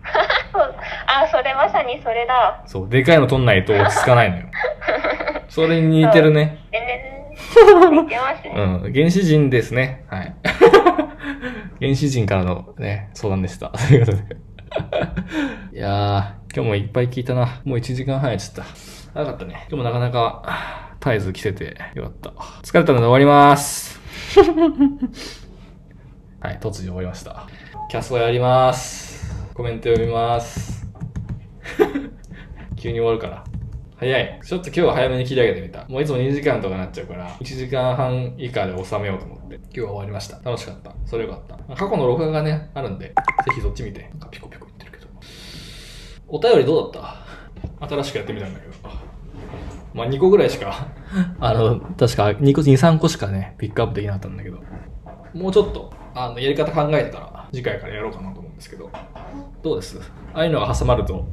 Speaker 13: あ、それまさにそれだ。
Speaker 1: そう、でかいの取んないと落ち着かないのよ。それに似てるね。
Speaker 13: 全然、似てますね。
Speaker 1: うん、原始人ですね。はい。原始人からのね、相談でした。ということで。いやー、今日もいっぱい聞いたな。もう1時間半やっちゃった。長かったね。今日もなかなか、絶えず来ててよかった。疲れたので終わります。はい、突如終わりました。キャストやります。コメント読みます。急に終わるから。早い。ちょっと今日は早めに切り上げてみた。もういつも2時間とかなっちゃうから、1時間半以下で収めようと思って。今日は終わりました。楽しかった。それよかった。過去の録画がね、あるんで、ぜひそっち見て。なんかピコピコ。お便りどうだった？新しくやってみたんだけど。まあ2個ぐらいしか、あの、確か2個、2、3個しかね、ピックアップできなかったんだけど。もうちょっと、あの、やり方考えてから、次回からやろうかなと思うんですけど。どうです？ああいうのが挟まると、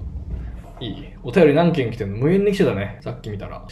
Speaker 1: いい？お便り何件来てんの？無限に来てたね。さっき見たら。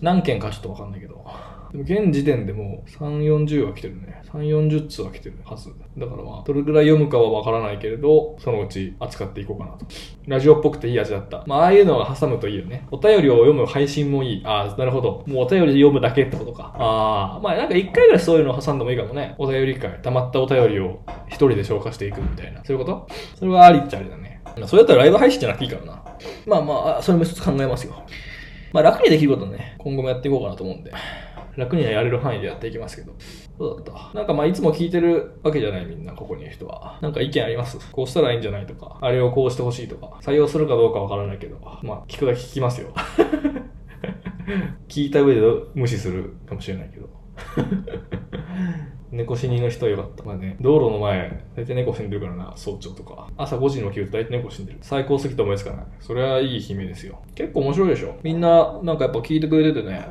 Speaker 1: 何件かちょっとわかんないけど。でも現時点でもう3、40は来てるね。3、40通は来てるはず。だからまあ、どれぐらい読むかはわからないけれど、そのうち扱っていこうかなと。ラジオっぽくていい味だった。まあ、ああいうのが挟むといいよね。お便りを読む配信もいい。ああ、なるほど。もうお便りで読むだけってことか。ああ、まあなんか一回ぐらいそういうのを挟んでもいいかもね。お便り会。溜まったお便りを一人で消化していくみたいな。そういうこと？それはありっちゃありだね。まあそれだったらライブ配信じゃなくていいからな。まあまあ、それも一つ考えますよ。まあ楽にできることね、今後もやっていこうかなと思うんで。楽にはやれる範囲でやっていきますけど。どうだったなんかまあいつも聞いてるわけじゃないみんな、ここにいる人は。なんか意見あります？こうしたらいいんじゃないとか、あれをこうしてほしいとか、採用するかどうかわからないけど、まあ聞くだけ聞きますよ。聞いた上で無視するかもしれないけど。猫死にの人はよかった。まあね、道路の前、大体猫死んでるからな、早朝とか。朝5時に起きると大体猫死んでる。最高すぎて思いつかない。それはいい悲鳴ですよ。結構面白いでしょみんな、なんかやっぱ聞いてくれててね、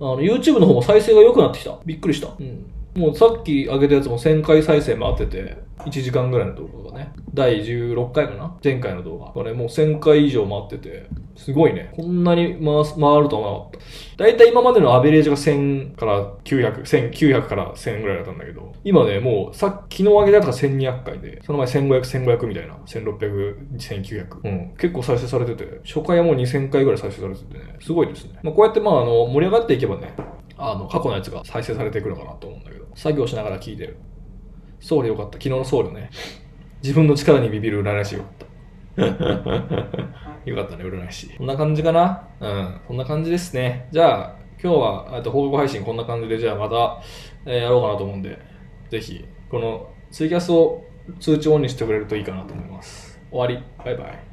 Speaker 1: あの、YouTube の方も再生が良くなってきた。びっくりした。うん。もうさっき上げたやつも1000回再生回ってて、1時間ぐらいの動画がね。第16回かな？前回の動画。これもう1000回以上回ってて、すごいね。こんなに回す、回るとは思わなかった。だいたい今までのアベレージが1000から900、1900から1000ぐらいだったんだけど、今ね、もうさっき昨日上げたやつが1200回で、その前1500、1500みたいな。1600、1900。うん。結構再生されてて、初回はもう2000回ぐらい再生されててね、すごいですね。まあこうやってまああの、盛り上がっていけばね、あの、過去のやつが再生されてくるのかなと思うんだけど、作業しながら聞いてる。僧侶よかった。昨日の僧侶ね。自分の力にビビる占い師よかった。よかったね、占い師。こんな感じかな？うん、こんな感じですね。じゃあ、今日は、えっと、報告配信こんな感じで、じゃあまた、えーやろうかなと思うんで、ぜひ、このツイキャスを通知オンにしてくれるといいかなと思います。終わり。バイバイ。